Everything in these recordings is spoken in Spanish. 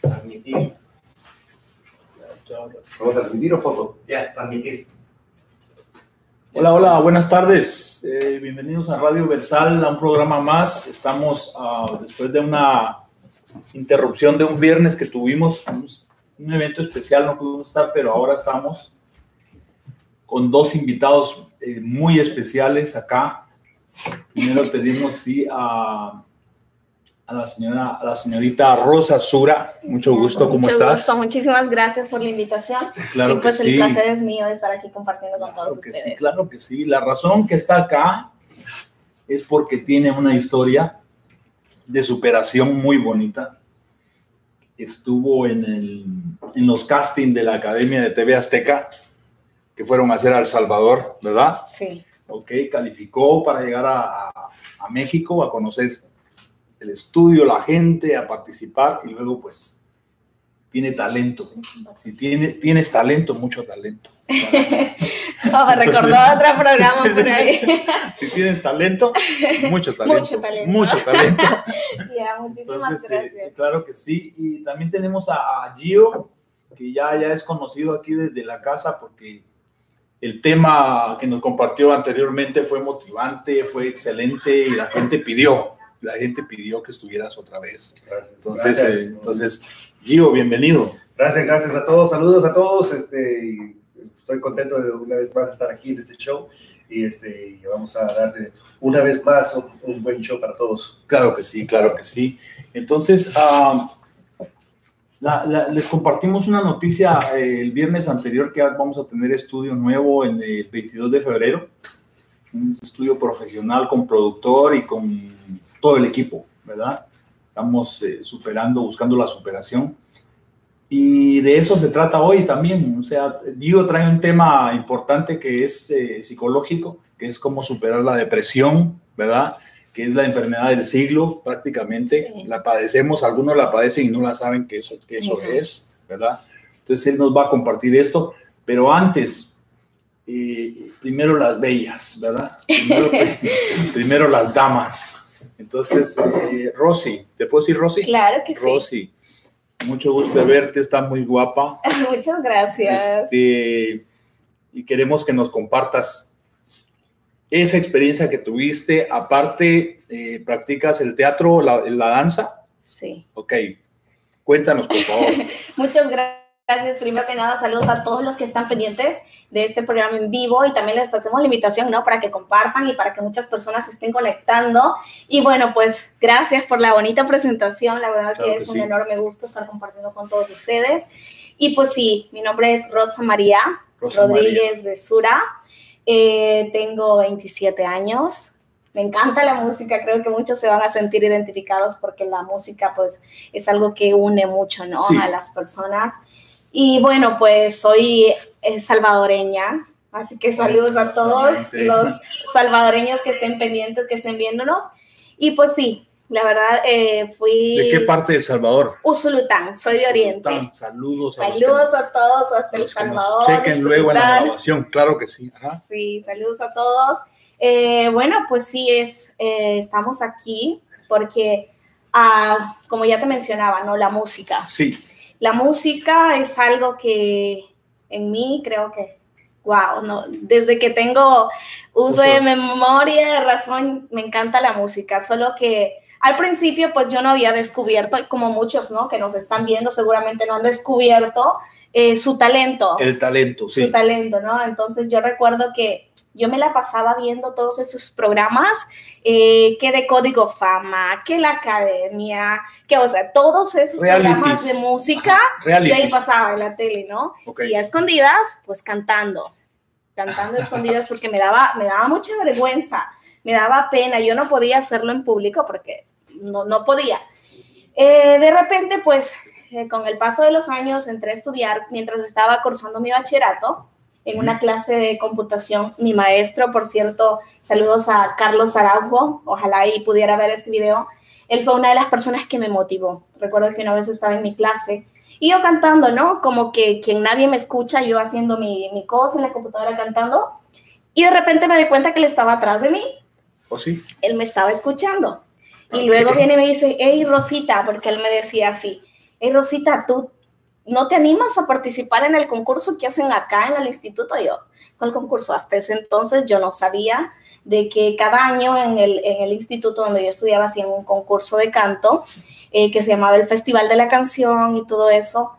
Transmitir. ¿Vamos a transmitir o foto? Ya, transmitir. Hola, hola, buenas tardes. Eh, bienvenidos a Radio Versal, a un programa más. Estamos ah, después de una interrupción de un viernes que tuvimos, un, un evento especial, no pudimos estar, pero ahora estamos con dos invitados eh, muy especiales acá. Primero pedimos sí a, a la señora, a la señorita Rosa Sura. Mucho gusto, ¿cómo Mucho estás? gusto, muchísimas gracias por la invitación. Claro y pues que el sí. placer es mío de estar aquí compartiendo con Claro todos que ustedes. sí, claro que sí. La razón que está acá es porque tiene una historia de superación muy bonita. Estuvo en, el, en los castings de la Academia de TV Azteca, que fueron a hacer a El Salvador, ¿verdad? Sí, Ok, calificó para llegar a, a- a México, a conocer el estudio, la gente, a participar y luego pues tiene talento. Si tiene, tienes talento, mucho talento. Oh, me recordó otro programa por ahí. Si tienes talento, mucho talento. Mucho talento. Mucho talento. ya, muchísimas Entonces, eh, gracias. claro que sí. Y también tenemos a, a Gio, que ya, ya es conocido aquí desde la casa porque el tema que nos compartió anteriormente fue motivante, fue excelente y la gente pidió, la gente pidió que estuvieras otra vez. Gracias. Entonces, gracias. eh, entonces Gio, bienvenido. gracias, gracias a todos. Saludos a todos. Este, estoy contento de una vez más estar aquí en este show. Y, este, vamos a darle una vez más un, un buen show para todos. Claro que sí, claro que sí. Entonces, la- la- les compartimos una noticia eh, el viernes anterior que vamos a tener estudio nuevo en el 22 de febrero. Un estudio profesional con productor y con todo el equipo, ¿verdad? Estamos eh, superando, buscando la superación. Y de eso se trata hoy también. O sea, Diego trae un tema importante que es eh, psicológico, que es cómo superar la depresión, ¿verdad? Que es la enfermedad del siglo prácticamente. Sí. La padecemos, algunos la padecen y no la saben que eso, que eso es, ¿verdad? Entonces él nos va a compartir esto, pero antes, eh, primero las bellas, ¿verdad? Primero, primero las damas. Entonces, eh, Rosy, ¿te puedo decir Rosy? Claro que sí. Rosy, mucho gusto de verte, está muy guapa. Muchas gracias. Este, y queremos que nos compartas esa experiencia que tuviste. Aparte, eh, practicas el teatro, la, la danza. Sí. Ok, cuéntanos, por favor. Muchas gracias. Primero que nada, saludos a todos los que están pendientes de este programa en vivo y también les hacemos la invitación, ¿no? Para que compartan y para que muchas personas se estén conectando. Y bueno, pues gracias por la bonita presentación. La verdad Claro que que es sí. un enorme gusto estar compartiendo con todos ustedes. Y pues sí, mi nombre es Rosa María Rosa Rodríguez de Sura. Eh, tengo 27 años. Me encanta la música, creo que muchos se van a sentir identificados porque la música pues es algo que une mucho, ¿no? Sí. A las personas. Y bueno, pues soy eh, salvadoreña, así que saludos a todos los salvadoreños que estén pendientes, que estén viéndonos. Y pues sí, la verdad eh, fui... ¿De qué parte de El Salvador? Usulután, soy de Oriente. Usulután. Saludos a Saludos a todos hasta El los que nos Salvador. chequen luego en la grabación. Claro que sí. Ajá. Sí, saludos a todos. Eh, bueno, pues sí, es, eh, estamos aquí porque, ah, como ya te mencionaba, ¿no? La música. Sí, La música es algo que en mí creo que, wow, no, desde que tengo uso de memoria, de razón, me encanta la música, solo que al principio pues yo no había descubierto, como muchos, ¿no? Que nos están viendo seguramente no han descubierto eh, su talento el talento, sí. su talento, ¿no? Entonces yo recuerdo que yo me la pasaba viendo todos esos programas, eh, que de Código Fama, que la Academia, que, o sea, todos esos Realities. programas de música, yo ahí Realities. pasaba en la tele, ¿no? Y a escondidas, pues cantando, cantando a escondidas porque me daba, me daba mucha vergüenza, me daba pena, yo no podía hacerlo en público porque no, no podía. Eh, de repente, pues, eh, con el paso de los años, entré a estudiar mientras estaba cursando mi bachillerato en una clase de computación. Mi maestro, por cierto, saludos a Carlos Araujo, ojalá y pudiera ver este video. Él fue una de las personas que me motivó. Recuerdo que una vez estaba en mi clase y yo cantando, ¿no? Como que quien nadie me escucha, yo haciendo mi, mi cosa en la computadora cantando. Y de repente me di cuenta que él estaba atrás de mí ¿O sí? él me estaba escuchando. Y luego viene y me dice, hey Rosita, porque él me decía así, hey Rosita, tú no te animas a participar en el concurso que hacen acá en el instituto. yo, ¿cuál concurso? Hasta ese entonces yo no sabía de que cada año en el, en el instituto donde yo estudiaba hacían un concurso de canto eh, que se llamaba el Festival de la Canción y todo eso.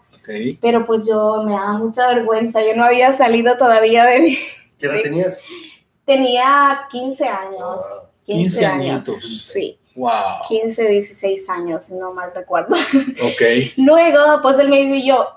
Pero pues yo me daba mucha vergüenza, yo no había salido todavía de mi... ¿Qué edad tenías? Tenía 15 años. 15, 15 años. Sí. Wow. 15, 16 años, no mal recuerdo. Ok. Luego, pues él me dice yo,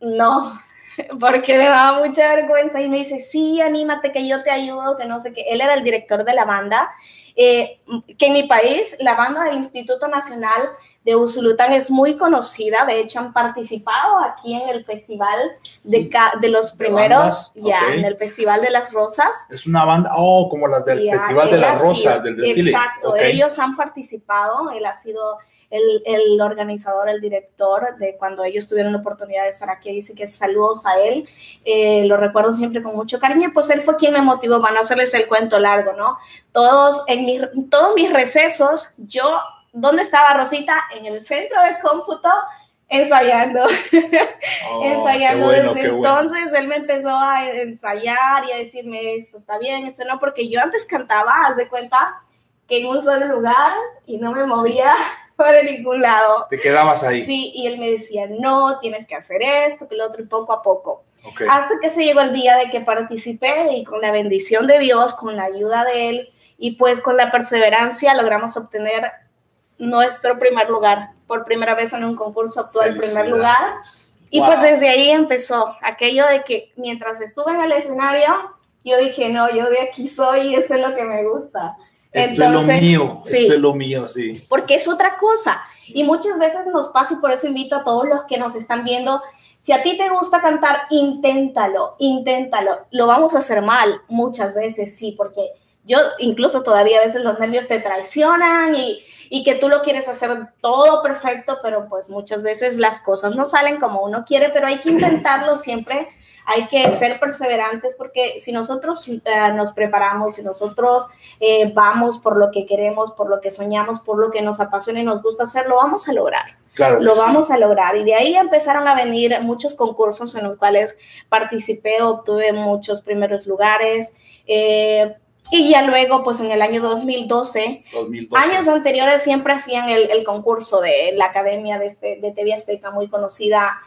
no, porque me daba mucha vergüenza y me dice, sí, anímate, que yo te ayudo, que no sé qué. Él era el director de la banda, eh, que en mi país, la banda del Instituto Nacional de Usulután es muy conocida, de hecho han participado aquí en el festival de, de los primeros, ya, en el Festival de las Rosas. Es una banda, oh, como las del Festival de las Rosas, del desfile. Exacto, ellos han participado, él ha sido el, el, organizador, el director de cuando ellos tuvieron la oportunidad de estar aquí, dice que saludos a él, eh, lo recuerdo siempre con mucho cariño, pues él fue quien me motivó, van a hacerles el cuento largo, ¿no? Todos, en mis, todos mis recesos, yo ¿dónde estaba Rosita? En el centro de cómputo ensayando. Oh, ensayando. Desde entonces él me empezó a ensayar y a decirme esto está bien, esto no, porque yo antes cantaba, haz de cuenta, que en un solo lugar y no me movía por ningún lado. Te quedabas ahí. Sí, y él me decía, no, tienes que hacer esto, que lo otro, y poco a poco. Hasta que se llegó el día de que participé y con la bendición de Dios, con la ayuda de él y pues con la perseverancia logramos obtener nuestro primer lugar. Por primera vez en un concurso obtuvo el primer lugar. Y pues desde ahí empezó aquello de que mientras estuve en el escenario, yo dije, no, yo de aquí soy y esto es lo que me gusta. Esto es lo mío, esto es lo mío, sí. Porque es otra cosa. Y muchas veces nos pasa y por eso invito a todos los que nos están viendo, si a ti te gusta cantar, inténtalo, inténtalo. Lo vamos a hacer mal muchas veces, sí, porque yo incluso todavía a veces los nervios te traicionan y, y que tú lo quieres hacer todo perfecto, pero pues muchas veces las cosas no salen como uno quiere, pero hay que intentarlo siempre, hay que ser perseverantes porque si nosotros eh, nos preparamos, si nosotros eh, vamos por lo que queremos, por lo que soñamos, por lo que nos apasiona y nos gusta hacer, lo vamos a lograr. Claro lo vamos a lograr. Y de ahí empezaron a venir muchos concursos en los cuales participé, obtuve muchos primeros lugares. Eh, y ya luego, pues en el año 2012, años anteriores siempre hacían el, el, concurso de la Academia de, este, de TV Azteca, muy conocida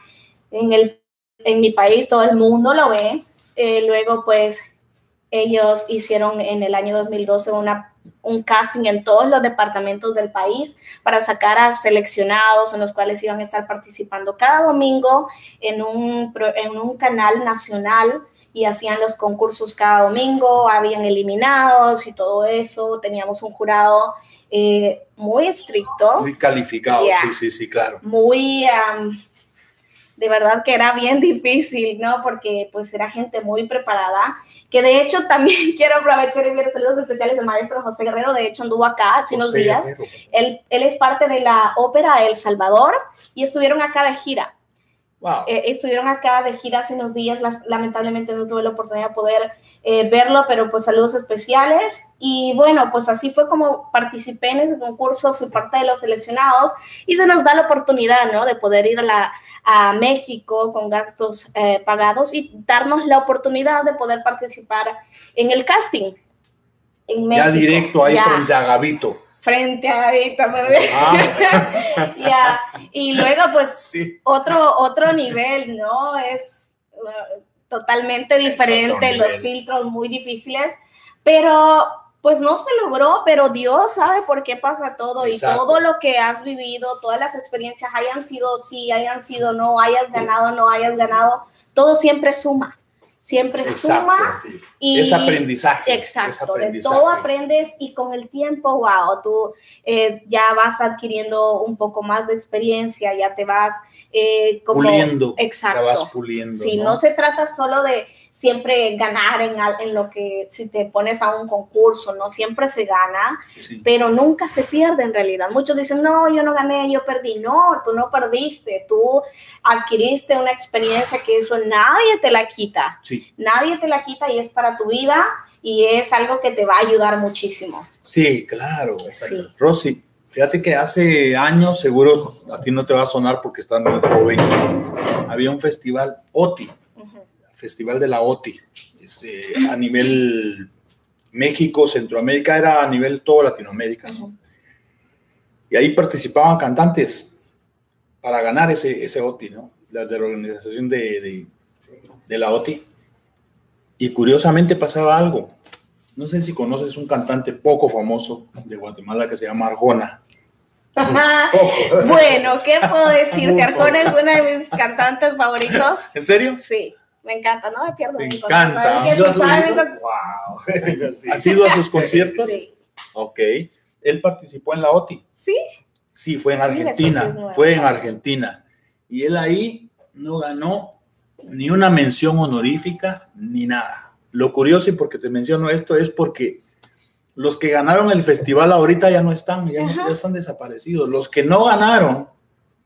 en, el, en mi país, todo el mundo lo ve. Eh, luego, pues ellos hicieron en el año 2012 una, un casting en todos los departamentos del país para sacar a seleccionados en los cuales iban a estar participando cada domingo en un, en un canal nacional y hacían los concursos cada domingo, habían eliminados y todo eso, teníamos un jurado eh, muy estricto. Muy calificado, sí, sí, sí, claro. Muy, de verdad que era bien difícil, ¿no? Porque pues era gente muy preparada, que de hecho también quiero aprovechar y enviar saludos especiales al maestro José Guerrero, de hecho anduvo acá hace unos días, él, él es parte de la ópera El Salvador y estuvieron acá de gira. Eh, estuvieron acá de gira hace unos días, lamentablemente no tuve la oportunidad de poder eh, verlo, pero pues saludos especiales. Y bueno, pues así fue como participé en ese concurso, fui parte de los seleccionados y se nos da la oportunidad, ¿no? De poder ir a, la, a México con gastos eh, pagados y darnos la oportunidad de poder participar en el casting. En México. Ya directo ahí frente a frente a Gavito, ah. Y luego, pues, otro, otro nivel, ¿no? Es uh, totalmente diferente, los filtros muy difíciles, pero pues no se logró, pero Dios sabe por qué pasa todo y todo lo que has vivido, todas las experiencias, hayan sido sí, hayan sido no, hayas ganado, no hayas ganado, todo siempre suma siempre suma y es aprendizaje. Exacto, de todo aprendes y con el tiempo, wow, tú eh, ya vas adquiriendo un poco más de experiencia, ya te vas eh, como, puliendo. Exacto. Te vas puliendo. Sí, ¿no? se trata solo de siempre ganar en, en, lo que si te pones a un concurso, no siempre se gana, pero nunca se pierde en realidad. Muchos dicen, no, yo no gané, yo perdí. No, tú no perdiste, tú adquiriste una experiencia que eso nadie te la quita. Nadie te la quita y es para tu vida y es algo que te va a ayudar muchísimo. Sí, claro. Sí. Rosy, Fíjate que hace años, seguro a ti no te va a sonar porque estás muy joven, había un festival OTI. Festival de la OTI, es, eh, a nivel México, Centroamérica, era a nivel todo Latinoamérica. ¿no? Y ahí participaban cantantes para ganar ese, ese OTI, ¿no? La de la organización de, de- de la OTI. Y curiosamente pasaba algo. No sé si conoces un cantante poco famoso de Guatemala que se llama Arjona. Bueno, ¿qué puedo decir? Muy Arjona es uno de mis cantantes favoritos. ¿En serio? Sí, me encanta, no me pierdo. Mi encanta. Es que ¿Yo tú sabes, has Wow. Sí. ¿Has ido a sus conciertos? Sí, Ok. Él participó en la OTI. sí, Sí, fue en sí Argentina. fue en Argentina. Y él ahí no ganó ni una mención honorífica ni nada. Lo curioso, y porque te menciono esto, es porque los que ganaron el festival ahorita ya no están, ya, están desaparecidos. Los que no ganaron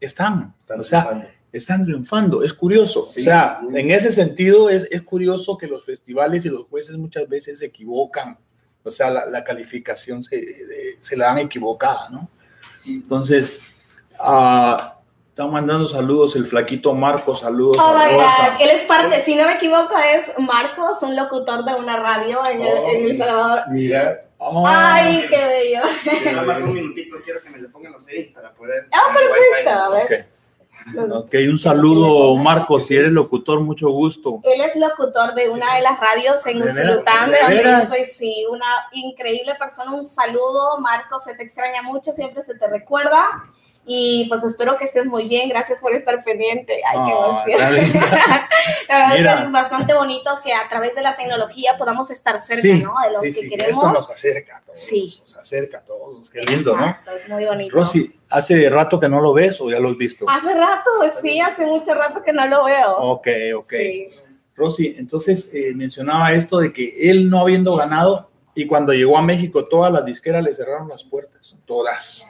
están. Están o sea. Están triunfando. Es curioso. Sí. O sea, en ese sentido es, es curioso que los festivales y los jueces muchas veces se equivocan. O sea, la, la calificación se, de- se la dan equivocada, ¿no? Entonces, ah, están mandando saludos el flaquito Marco, saludos Oh a my Rosa. God. Él es parte, si no me equivoco, es Marcos, un locutor de una radio en, el- Oh, en El sí. Salvador. Mira, Oh, Ay, qué bello. Nada más un minutito, quiero que me le pongan los settings para poder. Ah, perfecto. A ver. ok. Ok, un saludo, Marco, si eres locutor, mucho gusto. Él es locutor de una de las radios en. Usulután, ¿De de donde yo soy, sí, una increíble persona. Un saludo, Marcos, se te extraña mucho, siempre se te recuerda. Y pues espero que estés muy bien. Gracias por estar pendiente. Ay, qué emoción. La verdad Mira. es que es bastante bonito que a través de la tecnología podamos estar cerca, Sí, ¿no? De los sí, que sí, queremos. esto nos acerca a todos. Sí. Nos acerca a todos. Qué lindo, ¿no? Exacto, Es muy bonito. Rosy, ¿hace rato que no lo ves o ya lo has visto? Hace rato, sí, hace mucho rato que no lo veo. Ok, ok. Rosy, entonces eh, mencionaba esto de que él no habiendo ganado y cuando llegó a México todas las disqueras le cerraron las puertas, todas.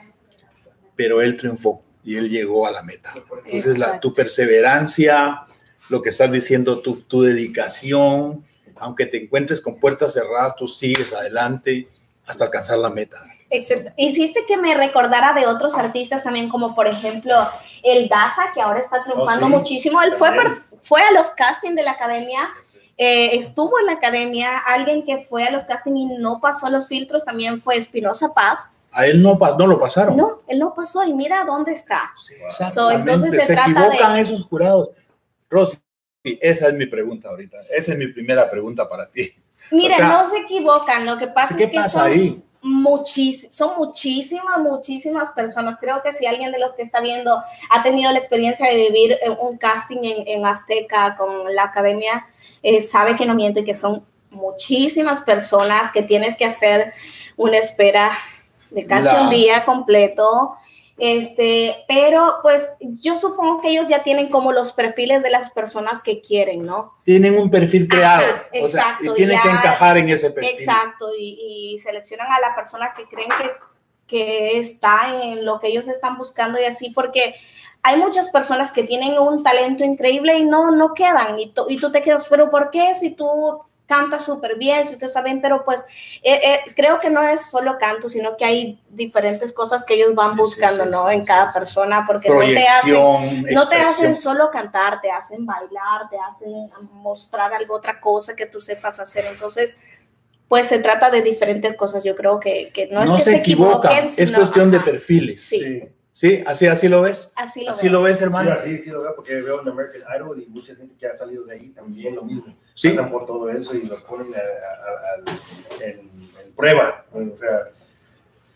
Pero él triunfó y él llegó a la meta. Entonces la, tu perseverancia, lo que estás diciendo, tu, tu dedicación, aunque te encuentres con puertas cerradas, tú sigues adelante hasta alcanzar la meta. Excepto, hiciste que me recordara de otros artistas también, como por ejemplo el Daza, que ahora está triunfando Oh, sí. muchísimo. Él fue, per- fue a los castings de la academia, eh, estuvo en la academia. Alguien que fue a los castings y no pasó los filtros también fue Espinosa Paz. A él no, no lo pasaron. No, él no pasó y mira dónde está. Sí, exactamente. entonces se se, trata equivocan de- esos jurados. Rosy, esa es mi pregunta ahorita. Esa es mi primera pregunta para ti. Mira, O sea, no se equivocan. Lo que pasa ¿Qué es que pasa son ahí? muchis- son muchísimas, muchísimas personas. Creo que si alguien de los que está viendo ha tenido la experiencia de vivir un casting en, en Azteca con la academia, eh, sabe que no miento y que son muchísimas personas que tienes que hacer una espera de casi La- un día completo. Este, pero pues yo supongo que ellos ya tienen como los perfiles de las personas que quieren, ¿no? Tienen un perfil creado. Ajá, o sea, exacto, y tienen que encajar en ese perfil. Exacto, y, y seleccionan a la persona que creen que, que está en lo que ellos están buscando y así, porque hay muchas personas que tienen un talento increíble y no, no quedan, y, y tú te quedas, pero ¿por qué? Si tú cantas súper bien, si tú estás bien, pero pues eh, eh, creo que no es solo canto, sino que hay diferentes cosas que ellos van Sí, sí, buscando, sí, ¿no? sí, en sí, cada sí. persona, porque no te hacen no te hacen solo cantar, te hacen bailar, te hacen mostrar algo, otra cosa que tú sepas hacer. Entonces, pues se trata de diferentes cosas. Yo creo que, que no, No, es que se, equivocan, equivoquen, es sino- cuestión de perfiles. Sí. Sí. Sí, así, así lo ves. Así lo Así veo. lo ves, Sí, hermano. así sí lo veo porque veo en American Idol y mucha gente que ha salido de ahí también lo mismo. Sí. Pasan por todo eso y los ponen a- a- a- en, en prueba. O sea,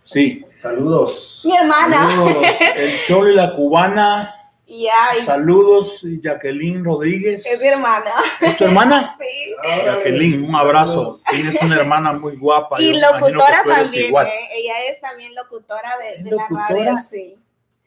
Sí. saludos. Mi hermana. Saludos, el Cholo y la cubana. Y ay, Saludos, Jacqueline Rodríguez. es mi hermana. ¿Es tu hermana? Sí. Jacqueline, un abrazo. Tienes una hermana muy guapa. Y yo locutora también. ¿eh? Ella es también locutora de, ¿Es de la locutora? radio, sí.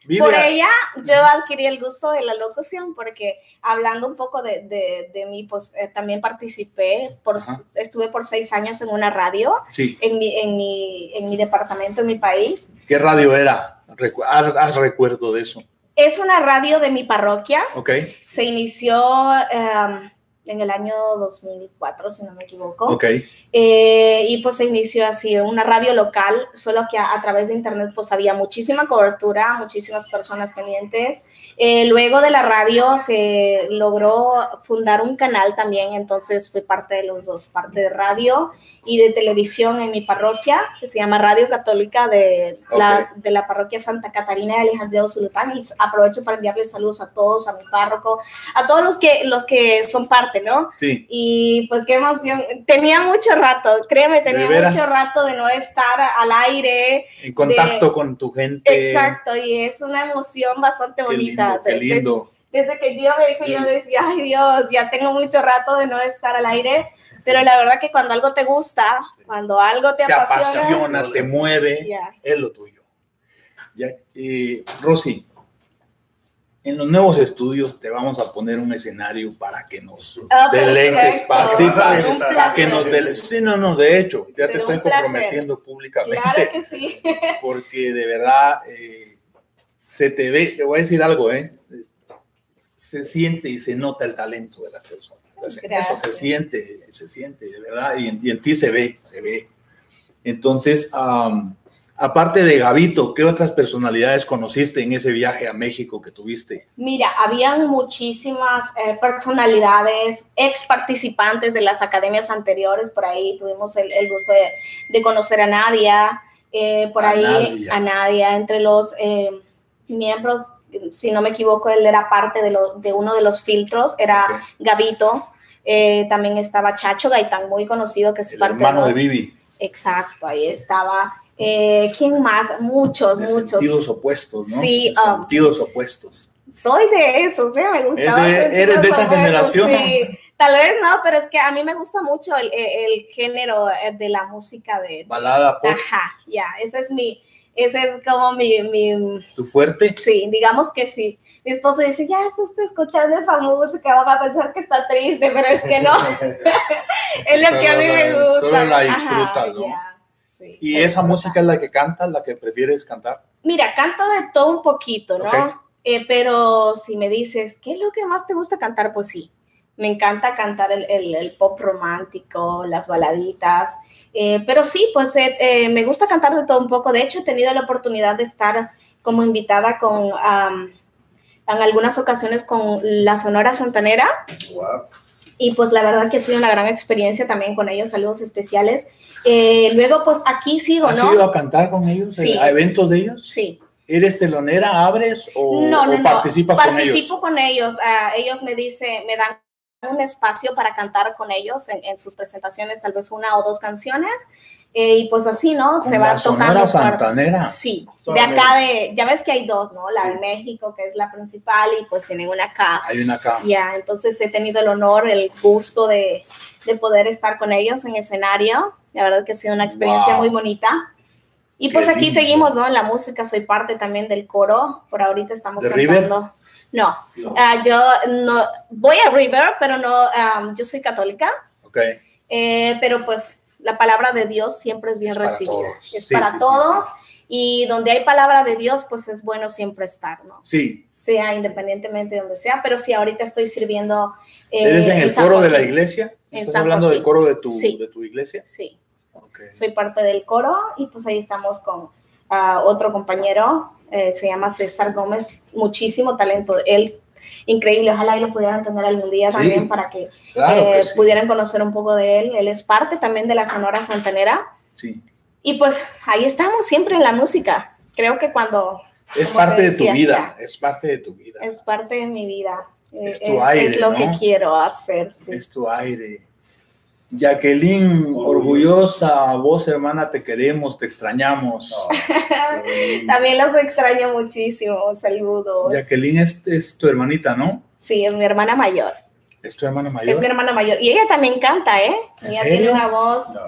Vive Por ella yo adquirí el gusto de la locución porque hablando un poco de, de, de mí, pues eh, también participé, por, Ajá. estuve por seis años en una radio Sí. en mi, en mi, en mi departamento, en mi país. ¿Qué radio era? Recu- haz, haz recuerdo de eso. Es una radio de mi parroquia, Ok. se inició, em, en el año 2004, si no me equivoco. Ok. Eh, y pues se inició así, una radio local, solo que a, a, través de internet pues había muchísima cobertura, muchísimas personas pendientes. Eh, luego de la radio se logró fundar un canal también, entonces fui parte de los dos, parte de radio y de televisión en mi parroquia, que se llama Radio Católica de, la, de la parroquia Santa Catarina de Alejandría Zulután. Y aprovecho para enviarles saludos a todos, a mi párroco, a todos los que, los que son parte, ¿no? Sí. Y pues qué emoción. Tenía mucho rato, créeme, tenía mucho rato de no estar al aire. En contacto con tu gente. Exacto, y es una emoción bastante bonita. Qué Desde- lindo. Desde, que yo me dijo, Sí. yo decía, ay Dios, ya tengo mucho rato de no estar al aire. Pero la verdad que cuando algo te gusta, cuando algo te, Te apasiona, apasiona, te mueve, ya. es lo tuyo. Ya, eh, Rosy, en los nuevos estudios te vamos a poner un escenario para que nos deleites, perfecto. para, Sí, para- para para que nos dele- Sí, no, no, de hecho, ya te Será estoy comprometiendo públicamente. Claro que sí. porque de verdad eh, se te ve, te voy a decir algo, ¿eh? Se siente y se nota el talento de las personas. Eso se siente, se siente, de verdad, y en, y en ti se ve, se ve. Entonces, am, aparte de Gavito, ¿qué otras personalidades conociste en ese viaje a México que tuviste? Mira, habían muchísimas eh, personalidades, ex participantes de las academias anteriores, por ahí tuvimos el, el gusto de, de conocer a Nadia, eh, por A ahí Nadia. a Nadia, entre los eh, miembros, si no me equivoco, él era parte de, lo- de uno de los filtros, era Ok. Gavito, eh, también estaba Chacho Gaitán, muy conocido, que es El parte hermano ¿no? de Vivi, Exacto, ahí estaba. Eh, ¿Quién más? Muchos, de muchos. sentidos opuestos, ¿no? Sí, De ah. sentidos opuestos. Soy de eso, sí, me gustaba. Eres de- eres de esa opuestos, generación. sí. Tal vez no, pero es que a mí me gusta mucho el, el- el género eh, de la música de... Balada pop, Ajá, ya, ese es mi, ese es como mi, mi, tu fuerte. sí, digamos que sí. Mi esposo dice, ya está escuchando esa música, va a pensar que está triste, pero es que no, es lo que a mí me Solo la- gusta. solo la Ajá, disfrutas, ¿no? ya, sí, ¿Y esa disfruta. música es la que cantas, la que prefieres cantar? Mira, canto de todo un poquito, ¿no? Ok. Eh, pero si me dices, ¿qué es lo que más te gusta cantar? Pues sí, me encanta cantar el, el- el pop romántico, las baladitas. Eh, pero sí, pues eh, eh, me gusta cantar de todo un poco. De hecho, he tenido la oportunidad de estar como invitada con, en algunas ocasiones con la Sonora Santanera. Wow. Y pues la verdad que ha sido una gran experiencia también con ellos, saludos especiales. Eh, luego, pues aquí sigo, ¿Has ¿no? ido a cantar con ellos? Sí. ¿A eventos de ellos? Sí. ¿Eres telonera, abres o, No, no, o no. participas con ellos? Participo con ellos. Ah, ellos me dicen, me dan un espacio para cantar con ellos en, en sus presentaciones, tal vez una o dos canciones. Eh, y pues así, ¿no? Se Sonora tocando. Santanera. Sí, de acá de, ya ves que hay dos, ¿no? La de Sí. México, que es la principal, y pues tienen una acá. Hay una acá. Ya, entonces he tenido el honor, el gusto de, de poder estar con ellos en escenario. La verdad que ha sido una experiencia Wow. muy bonita. Y Qué pues aquí lindo. seguimos, ¿no? En la música soy parte también del coro. Por ahorita estamos ¿De River? No, No. ah, yo no voy a River, pero no, ah, yo soy católica. Ok. Eh, pero pues la palabra de Dios siempre es bien Es recibida. todos. Es Sí, para sí, todos. sí. Y donde hay palabra de Dios, pues es bueno siempre estar, ¿no? Sí. Sea independientemente de donde sea, pero sí, ahorita estoy sirviendo. eh, ¿Eres en el San coro de la iglesia? ¿Estás San hablando del coro de tu, de tu iglesia? Sí, Ok. soy parte del coro y pues ahí estamos con ah, otro compañero, eh, se llama César Gómez, muchísimo talento. Él, increíble, ojalá y lo pudieran tener algún día Sí. también para que Claro eh, que sí. pudieran conocer un poco de él. Él es parte también de la Sonora Santanera. Sí. Y pues ahí estamos siempre en la música. Creo que cuando Es parte de tu vida. Es parte de tu vida. es parte de mi vida, eh, Es tu aire, es lo ¿no? que quiero hacer. sí. Es tu aire. Jacqueline, orgullosa, vos hermana, te queremos, te extrañamos. También los extraño muchísimo. Saludos. Jacqueline es, es tu hermanita, ¿no? Sí, es mi hermana mayor. Es tu hermana Es mayor. mi hermana mayor. Y ella también canta, ¿eh? ¿En ella serio? tiene una voz. No.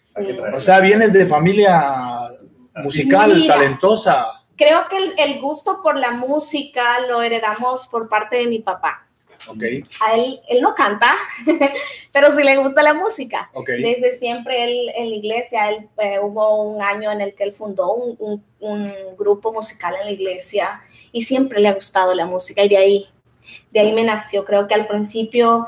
Sí. O sea, vienes de familia musical, Mira. talentosa. Creo que el, el gusto por la música lo heredamos por parte de mi papá. Ok, A él, él no canta, pero sí le gusta la música. ok. Desde siempre él en la iglesia, él, eh, hubo un año en el que él fundó un, un- un grupo musical en la iglesia y siempre le ha gustado la música y de ahí, de ahí me nació. Creo que al principio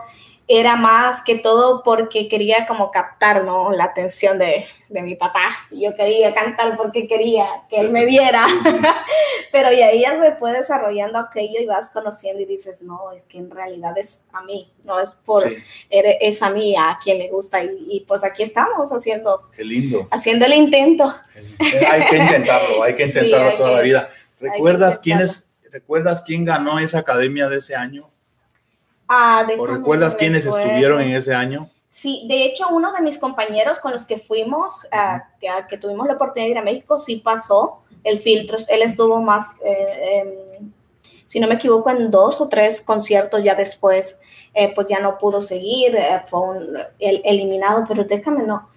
era más que todo porque quería como captar ¿no? la atención de, de mi papá. Yo quería cantar porque quería que él me viera, pero y ahí ya se fue desarrollando aquello y vas conociendo y dices, no, es que en realidad es a mí, no es por, Sí. eres- es a mí, a quien le gusta y, y pues aquí estamos haciendo, Qué lindo. haciendo el intento. Eh, Hay que intentarlo, hay que Sí, intentarlo hay toda que- la vida. ¿Recuerdas quién es, recuerdas quién ganó esa academia de ese año? Ah, ¿O recuerdas quiénes recuerdo. estuvieron en ese año? Sí, de hecho, uno de mis compañeros con los que fuimos, ah, que, ah, que tuvimos la oportunidad de ir a México, sí pasó el filtro. Él estuvo más, eh, si no me equivoco, en dos o tres conciertos ya después, eh, pues ya no pudo seguir, eh, fue un- el- eliminado, pero déjame, no,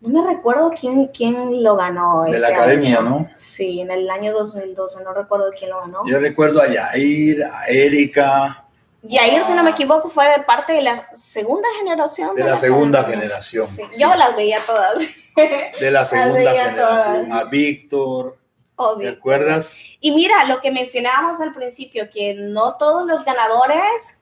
no me recuerdo quién, quién lo ganó. De la academia, año. ¿no? Sí, en el año 2012, no recuerdo quién lo ganó. Yo recuerdo a Yair, a Erika, Y ahí, si no me equivoco, fue de parte de la segunda generación. de la segunda generación. Sí, sí, Yo las veía todas. de la segunda generación. todas. A Víctor, ¿te Obvio. acuerdas? Y mira, lo que mencionábamos al principio, que no todos los ganadores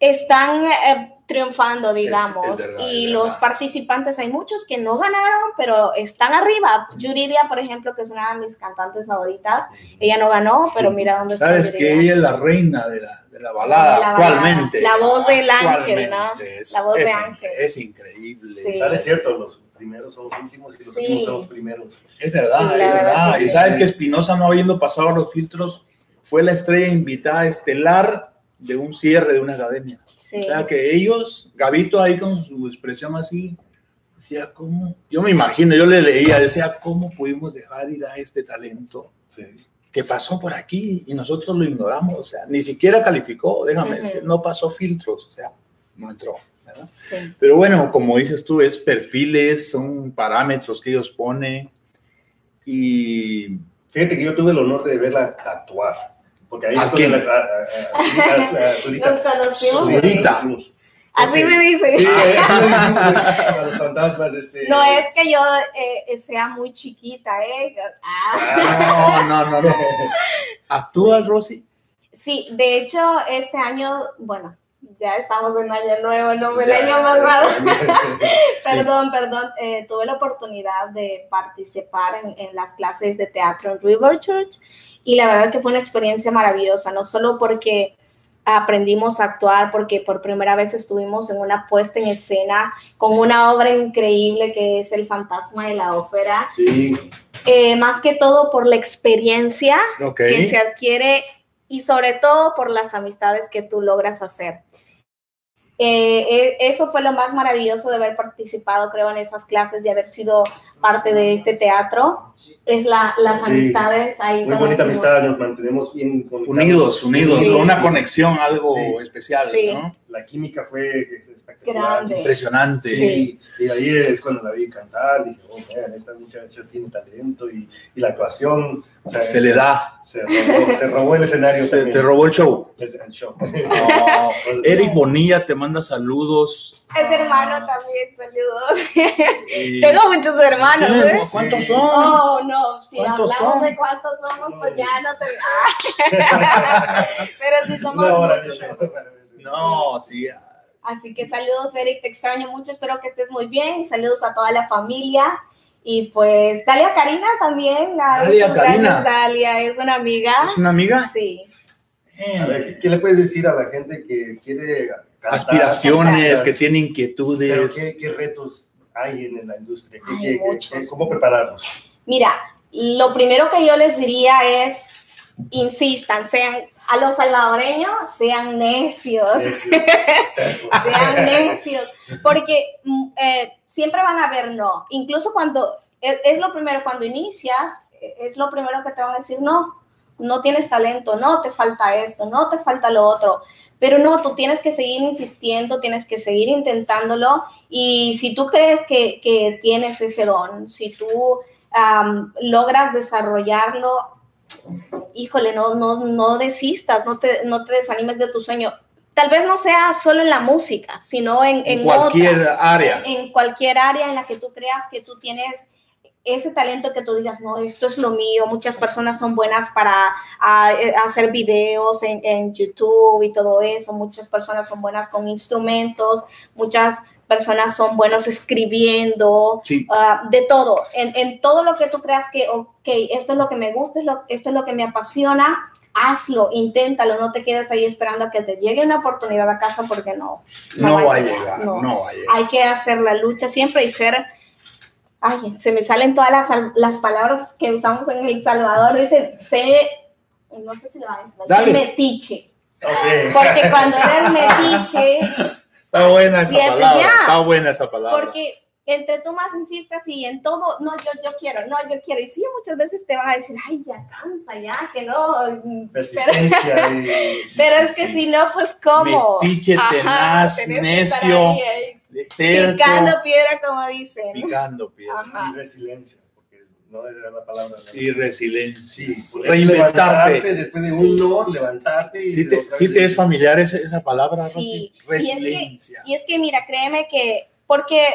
están eh, triunfando, digamos, es verdad, y es los verdad. participantes, hay muchos que no ganaron, pero están arriba. Yuridia, por ejemplo, que es una de mis cantantes favoritas, ella no ganó, pero mira dónde Sabes está. que Yuridia. ella es la reina de la, de la balada De la actualmente. balada. La voz del ángel, ¿no? Es, La voz de es- ángel. es increíble. Sí. Sale cierto, los primeros son los últimos y los Sí. últimos son los primeros. Es verdad, Sí, es la verdad verdad. que Y sí. sabes que Espinosa, no habiendo pasado los filtros, fue la estrella invitada estelar de un cierre de una academia. Sí. O sea que ellos, Gabito ahí con su expresión así, decía, ¿cómo? Yo me imagino, yo le leía, decía, ¿cómo pudimos dejar ir a este talento Sí. que pasó por aquí y nosotros lo ignoramos? O sea, ni siquiera calificó, déjame Ujú. decir, no pasó filtros, o sea, no entró. ¿verdad? Sí. Pero bueno, como dices tú, es perfiles, son parámetros que ellos ponen y Fíjate que yo tuve el honor de verla actuar. Porque ahí ¿A es donde quién? la- a- a- a- a- a Zurita. Nos conocimos. Así me dice. Sí, eh, a los fantasmas, este. No es que yo eh, sea muy chiquita, ¿eh? Ah. no, no, no, no. ¿Actúas, Rosy? Sí, de hecho, este año, bueno, ya estamos en año nuevo, no el año pasado. Perdón, perdón, eh, tuve la oportunidad de participar en, en las clases de teatro en River Church y la verdad que fue una experiencia maravillosa, no solo porque aprendimos a actuar, porque por primera vez estuvimos en una puesta en escena con una obra increíble que es El fantasma de la ópera, Sí, eh, más que todo por la experiencia que se adquiere y sobre todo por las amistades que tú logras hacer. Eh, eh, eso fue lo más maravilloso de haber participado, creo, en esas clases, de haber sido parte de este teatro. Es la, las Sí. amistades ahí. muy bonita amistad, nos mantenemos bien conectados. Unidos, unidos, Sí. con una conexión, algo Sí. especial, Sí. ¿no? La química fue espectacular. Grande. Impresionante. Sí, y ahí es cuando la vi cantar, dije, oh, man, esta muchacha tiene talento y, y la actuación. o sea, Se le da. Se robó, se robó el escenario. Se también. te robó el show. Es el show. No. Eric Bonilla te manda saludos. Es hermano también, saludos. Y- Tengo muchos hermanos, ¿Tienes- ¿eh? ¿Cuántos son? Oh, no, si ¿Cuántos hablamos son? de cuántos somos, pues ya no te... Pero sí somos muchos. No, sí. Así que saludos, Eric, te extraño mucho, espero que estés muy bien. Saludos a toda la familia. Y pues Dalia Karina también. la- Dalia Karina. Dalia es una amiga. ¿Es una amiga? Sí. Eh, A ver, ¿qué- ¿qué le puedes decir a la gente que quiere cantar? aspiraciones, cantar? que tiene Pero inquietudes. ¿qué, qué retos hay en la industria? ¿Qué- Hay qué- qué- muchos. qué- ¿Cómo prepararnos? Mira, lo primero que yo les diría es, insistan, sean a los salvadoreños, sean necios. sean necios, porque mm, eh, siempre van a ver no. Incluso cuando, es, es lo primero, cuando inicias, eh, es lo primero que te van a decir, no, no tienes talento, no, te falta esto, no, te falta lo otro. Pero no, tú tienes que seguir insistiendo, tienes que seguir intentándolo y si tú crees que, que tienes ese don, si tú logras desarrollarlo, híjole, no, no, no desistas, no te, no te desanimes de tu sueño. Tal vez no sea solo en la música, sino en, En en cualquier otra, área. en, en cualquier área en la que tú creas que tú tienes ese talento que tú digas, no, esto es lo mío, muchas personas son buenas para a, eh, hacer videos en, en, YouTube y todo eso, muchas personas son buenas con instrumentos, muchas personas son buenos escribiendo, Sí. uh, de todo, en, en, todo lo que tú creas que, ok, esto es lo que me gusta, esto es lo que me apasiona, hazlo, inténtalo, no te quedes ahí esperando a que te llegue una oportunidad a casa porque no. No, no va a llegar, no. no va a llegar. Hay que hacer la lucha siempre y ser ay, se me salen todas las, las palabras que usamos en El Salvador, dice, sé, no sé si lo van a metiche. Okay. Porque cuando eres metiche... Está buena esa siempre, palabra, ya, está buena esa palabra. Porque entre tú más insistes y en todo, no, yo, yo quiero, no, yo quiero. Y sí, muchas veces te van a decir, ay, ya cansa, ya, que no. Persistencia. Pero, y, sí, pero sí, es que sí. si no, pues, ¿cómo? Metiche, tenaz, necio. Ahí, ahí. Terco, picando piedra, como dicen. Picando piedra. Ajá. Y resiliencia, no era la palabra. Y resiliencia. Sí, reinventarte. Después de un no, levantarte. Y sí, te, sí te es familiar esa, esa palabra, sí. Rosy? Resiliencia. Y es, que, y es que, mira, créeme que, porque,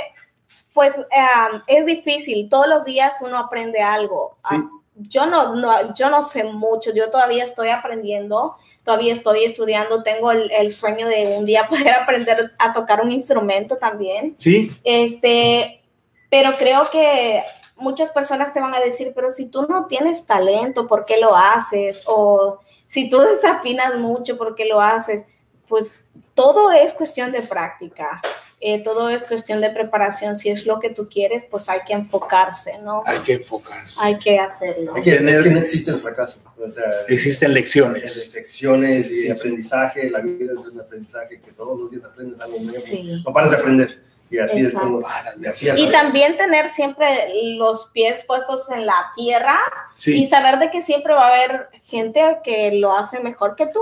pues, um, es difícil. Todos los días uno aprende algo. Sí. Uh, yo no, no, yo no sé mucho, yo todavía estoy aprendiendo, todavía estoy estudiando, tengo el, el, sueño de un día poder aprender a tocar un instrumento también. Sí. Este, pero creo que muchas personas te van a decir, pero si tú no tienes talento, ¿por qué lo haces? O si tú desafinas mucho, ¿por qué lo haces? Pues todo es cuestión de práctica. Eh, todo es cuestión de preparación. Si es lo que tú quieres, pues hay que enfocarse, ¿no? Hay que enfocarse. Hay que hacerlo. Hay que tener que no existe el fracaso. O sea, existen lecciones. Lecciones Sí, y sí, sí. aprendizaje. La vida es un aprendizaje que todos los días aprendes algo nuevo. Sí. No paras de aprender. Y así es Exacto. como. Para, Y, así Y es. también tener siempre los pies puestos en la tierra y Sí, saber de que siempre va a haber gente que lo hace mejor que tú.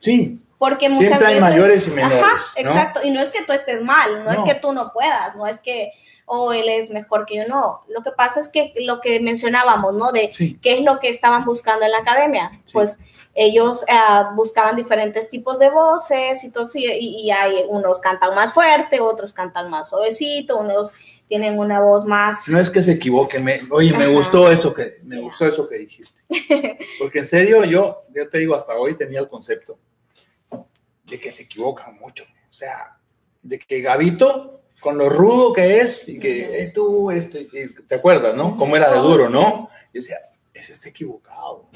sí. Porque muchas Siempre hay veces- mayores y menores. Ajá, ¿no? exacto. Y no es que tú estés mal, no, es No. que tú no puedas, no es que, oh, él es mejor que yo, no. Lo que pasa es que lo que mencionábamos, ¿no? De Sí. qué es lo que estaban buscando en la academia. Sí. Pues ellos ah, buscaban diferentes tipos de voces y todo, y, y hay unos cantan más fuerte, otros cantan más suavecito, unos tienen una voz más... No es que se equivoquen. me- oye, me Ajá. gustó eso que me Ya. gustó eso que dijiste. Porque en serio, yo, yo te digo, hasta hoy tenía el concepto de que se equivocan mucho. O sea, de que Gabito, con lo rudo que es, y que eh, tú, esto, y- ¿te acuerdas, no? Cómo era de duro, ¿no? Yo decía, ese está equivocado.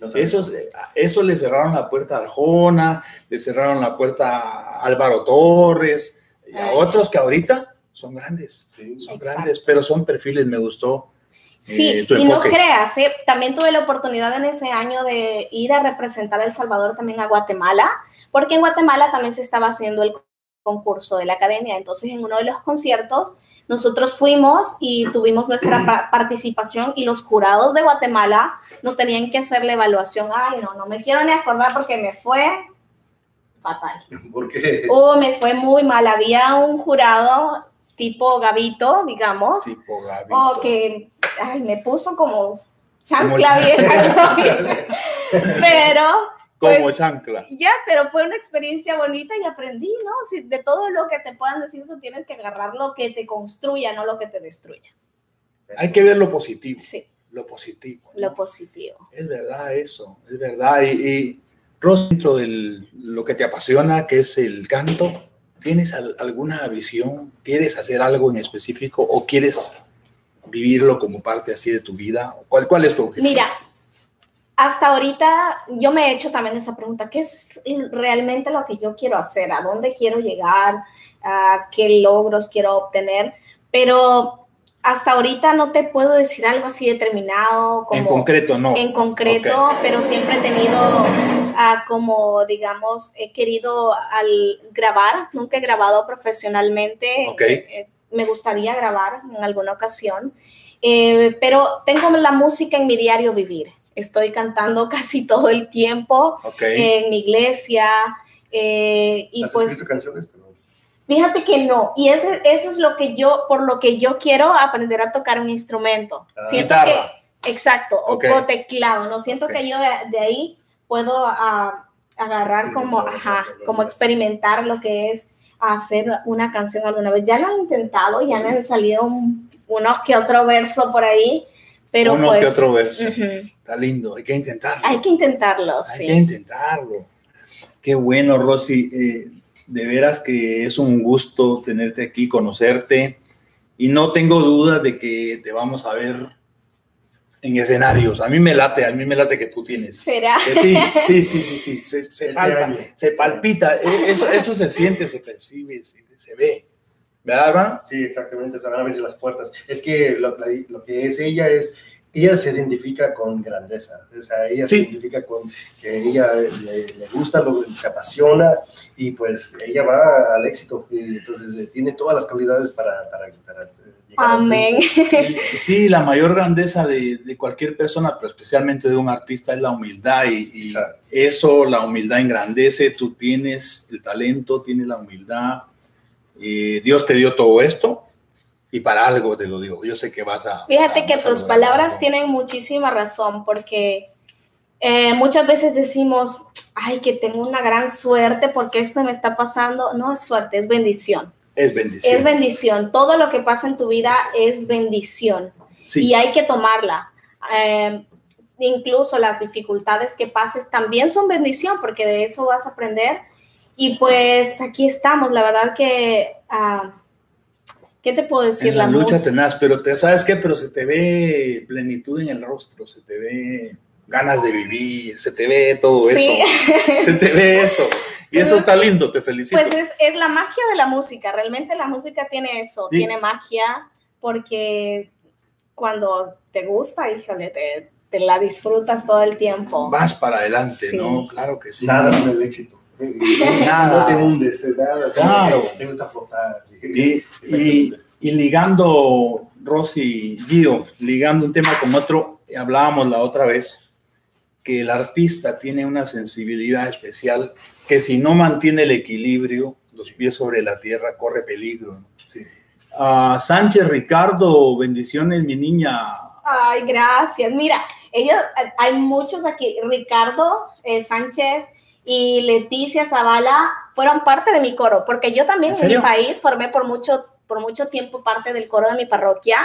No. Esos, eh, eso le cerraron la puerta a Arjona, le cerraron la puerta a Álvaro Torres y a Ay. otros que ahorita son grandes, Sí. son Exacto. grandes, pero son perfiles, me gustó. Sí, eh, tu y no creas, ¿eh? también tuve la oportunidad en ese año de ir a representar a El Salvador también a Guatemala, porque en Guatemala también se estaba haciendo el concurso de la academia. Entonces, en uno de los conciertos, nosotros fuimos y tuvimos nuestra pa- participación y los jurados de Guatemala nos tenían que hacer la evaluación. Ay, no, no me quiero ni acordar porque me fue fatal. Porque. Oh, me fue muy mal. Había un jurado tipo Gavito, digamos, Tipo Gabito. o que ay, me puso como chancla pero Como pues, chancla. ya, pero fue una experiencia bonita y aprendí, ¿no? Si de todo lo que te puedan decir, tú tienes que agarrar lo que te construya, no lo que te destruya. Hay que ver lo positivo, Sí, lo positivo. ¿no? lo positivo. Es verdad eso, es verdad. Y, y Ros, dentro de lo que te apasiona, que es el canto, ¿tienes al- alguna visión? ¿Quieres hacer algo en específico o quieres vivirlo como parte así de tu vida? ¿Cuál, cuál es tu objetivo? Mira, hasta ahorita yo me he hecho también esa pregunta, ¿qué es realmente lo que yo quiero hacer? ¿A dónde quiero llegar? ¿A qué logros quiero obtener? Pero hasta ahorita no te puedo decir algo así determinado. Como, en concreto, no. en concreto, pero siempre he tenido ah, como, digamos, he querido al grabar, nunca he grabado profesionalmente, Ok. Eh, eh, me gustaría grabar en alguna ocasión, Eh, pero tengo la música en mi diario vivir, estoy cantando casi todo el tiempo Ok. en mi iglesia eh, y ¿Has pues escrito canciones? Fíjate que no, y ese, eso es lo que yo, por lo que yo quiero aprender a tocar un instrumento. Ah. Siento Guitarra. que, exacto, o- Ok. o, teclado, ¿no? Siento Ok. que yo de, de ahí puedo ah, agarrar como, Experimentar, ajá, lo como experimentar lo que es hacer una canción alguna vez. Ya lo he intentado, ya me han salido un uno que otro verso por ahí, pero Uno pues... que otro verso. ujú, Está lindo, hay que intentarlo. Hay que intentarlo, Hay sí. que intentarlo. Qué bueno, Rosy. Eh, de veras que es un gusto tenerte aquí, conocerte. Y no tengo dudas de que te vamos a ver en escenarios. A mí me late, a mí me late que tú tienes. ¿Será? Que sí, sí, sí, sí, sí. Se, se Este palpa, año. se palpita. E- Eso, eso se siente, se percibe, se, se ve. ¿Verdad, hermano? Sí, exactamente, se van a abrir las puertas. Es que lo, lo que es ella es, ella se identifica con grandeza, o sea, ella se identifica con que ella le, le gusta, lo, se apasiona y pues ella va al éxito, y entonces eh, tiene todas las cualidades para, para, para, eh, llegar Amén. Sí, la mayor grandeza de, de cualquier persona, pero especialmente de un artista, es la humildad. Y, eso, la humildad engrandece, tú tienes el talento, tienes la humildad, eh, Dios te dio todo esto y para algo te lo digo, yo sé que vas a... Fíjate a- que tus palabras algo. tienen muchísima razón porque eh, muchas veces decimos, ay, que tengo una gran suerte porque esto me está pasando. No es suerte, es bendición. Es bendición. Es bendición. Todo lo que pasa en tu vida es bendición Sí, y hay que tomarla. Eh, incluso las dificultades que pases también son bendición porque de eso vas a aprender. Y pues aquí estamos, la verdad que, ah, ¿qué te puedo decir? en la, lucha música- tenaz, pero te, ¿sabes qué? Pero se te ve plenitud en el rostro, se te ve ganas de vivir, se te ve todo Sí. eso, se te ve eso. Y eso está lindo, te felicito. Pues es, es la magia de la música, realmente la música tiene eso, Sí. tiene magia, porque cuando te gusta, híjole, te, te la disfrutas todo el tiempo. Vas para adelante, Sí. ¿no? Claro que sí. Nada sin el éxito. Nada. No te hundes, eh, nada. Claro. Te gusta flotar. Y, y- y ligando, Rosy, Gio, ligando un tema con otro, hablábamos la otra vez, que el artista tiene una sensibilidad especial que si no mantiene el equilibrio, los pies sobre la tierra, corre peligro. ¿no? Sí. Ah, Sánchez Ricardo, bendiciones, mi niña. Ay, gracias. Mira, ellos, hay muchos aquí, Ricardo eh, Sánchez y Leticia Zavala fueron parte de mi coro, porque yo también ¿En en, mi país formé por mucho, por mucho tiempo parte del coro de mi parroquia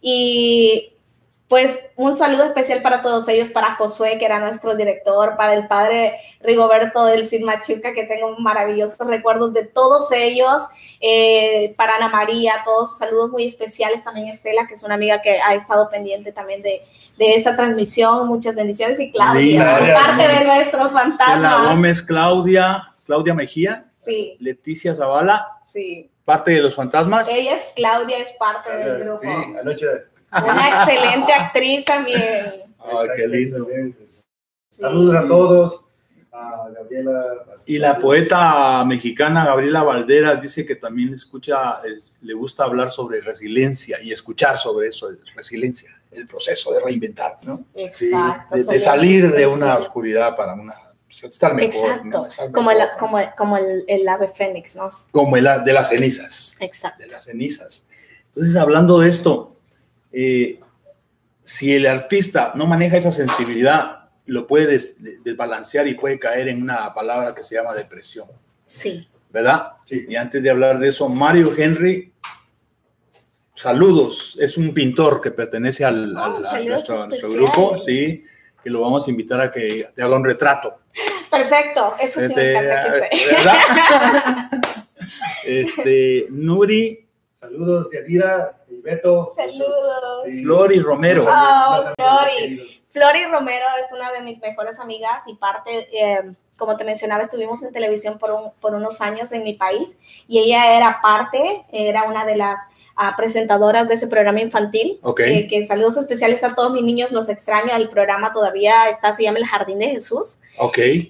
y pues un saludo especial para todos ellos, para Josué, que era nuestro director, para el padre Rigoberto del Cid Machuca, que tengo maravillosos recuerdos de todos ellos, eh, para Ana María, todos saludos muy especiales, también Estela, que es una amiga que ha estado pendiente también de, de esa transmisión, muchas bendiciones, y Claudia, parte de nuestros Estela fantasmas. Gómez, Claudia, Claudia Mejía, Sí, Leticia Zavala, sí. parte de los fantasmas. Ella es Claudia, es parte del grupo. Sí, anoche. Una excelente actriz también. Ay, qué lindo. Saludos a todos. A Gabriela. Y la poeta mexicana Gabriela Valderas dice que también escucha, es- le gusta hablar sobre resiliencia y escuchar sobre eso, resiliencia, el proceso de reinventar, ¿no? Exacto. de, de soy salir de una oscuridad para una estar mejor, Exacto, ¿no? Estar como, mejor, como, como el, el ave fénix, ¿no? Como el de las cenizas, Exacto. de las cenizas. Entonces, hablando de esto, eh, si el artista no maneja esa sensibilidad, lo puede des- desbalancear y puede caer en una palabra que se llama depresión. Sí. ¿verdad? Sí. Y antes de hablar de eso, Mario Henry, saludos, es un pintor que pertenece al, Oh, al- a nuestro, grupo, sí, que lo vamos a invitar a que te haga un retrato. Perfecto, eso sí Este, me encanta que esté. ¿verdad? este, Nuri, Saludos, Yadira, Beto. Saludos. Sí. Flori Romero. Amigos Flori. Flori Romero es una de mis mejores amigas y parte, eh, como te mencionaba, estuvimos en televisión por, un- por unos años en mi país y ella era parte, era una de las ah, presentadoras de ese programa infantil. Ok. Eh, que saludos especiales a todos mis niños, los extraño. El programa todavía está, se llama El Jardín de Jesús. Ok. Eh,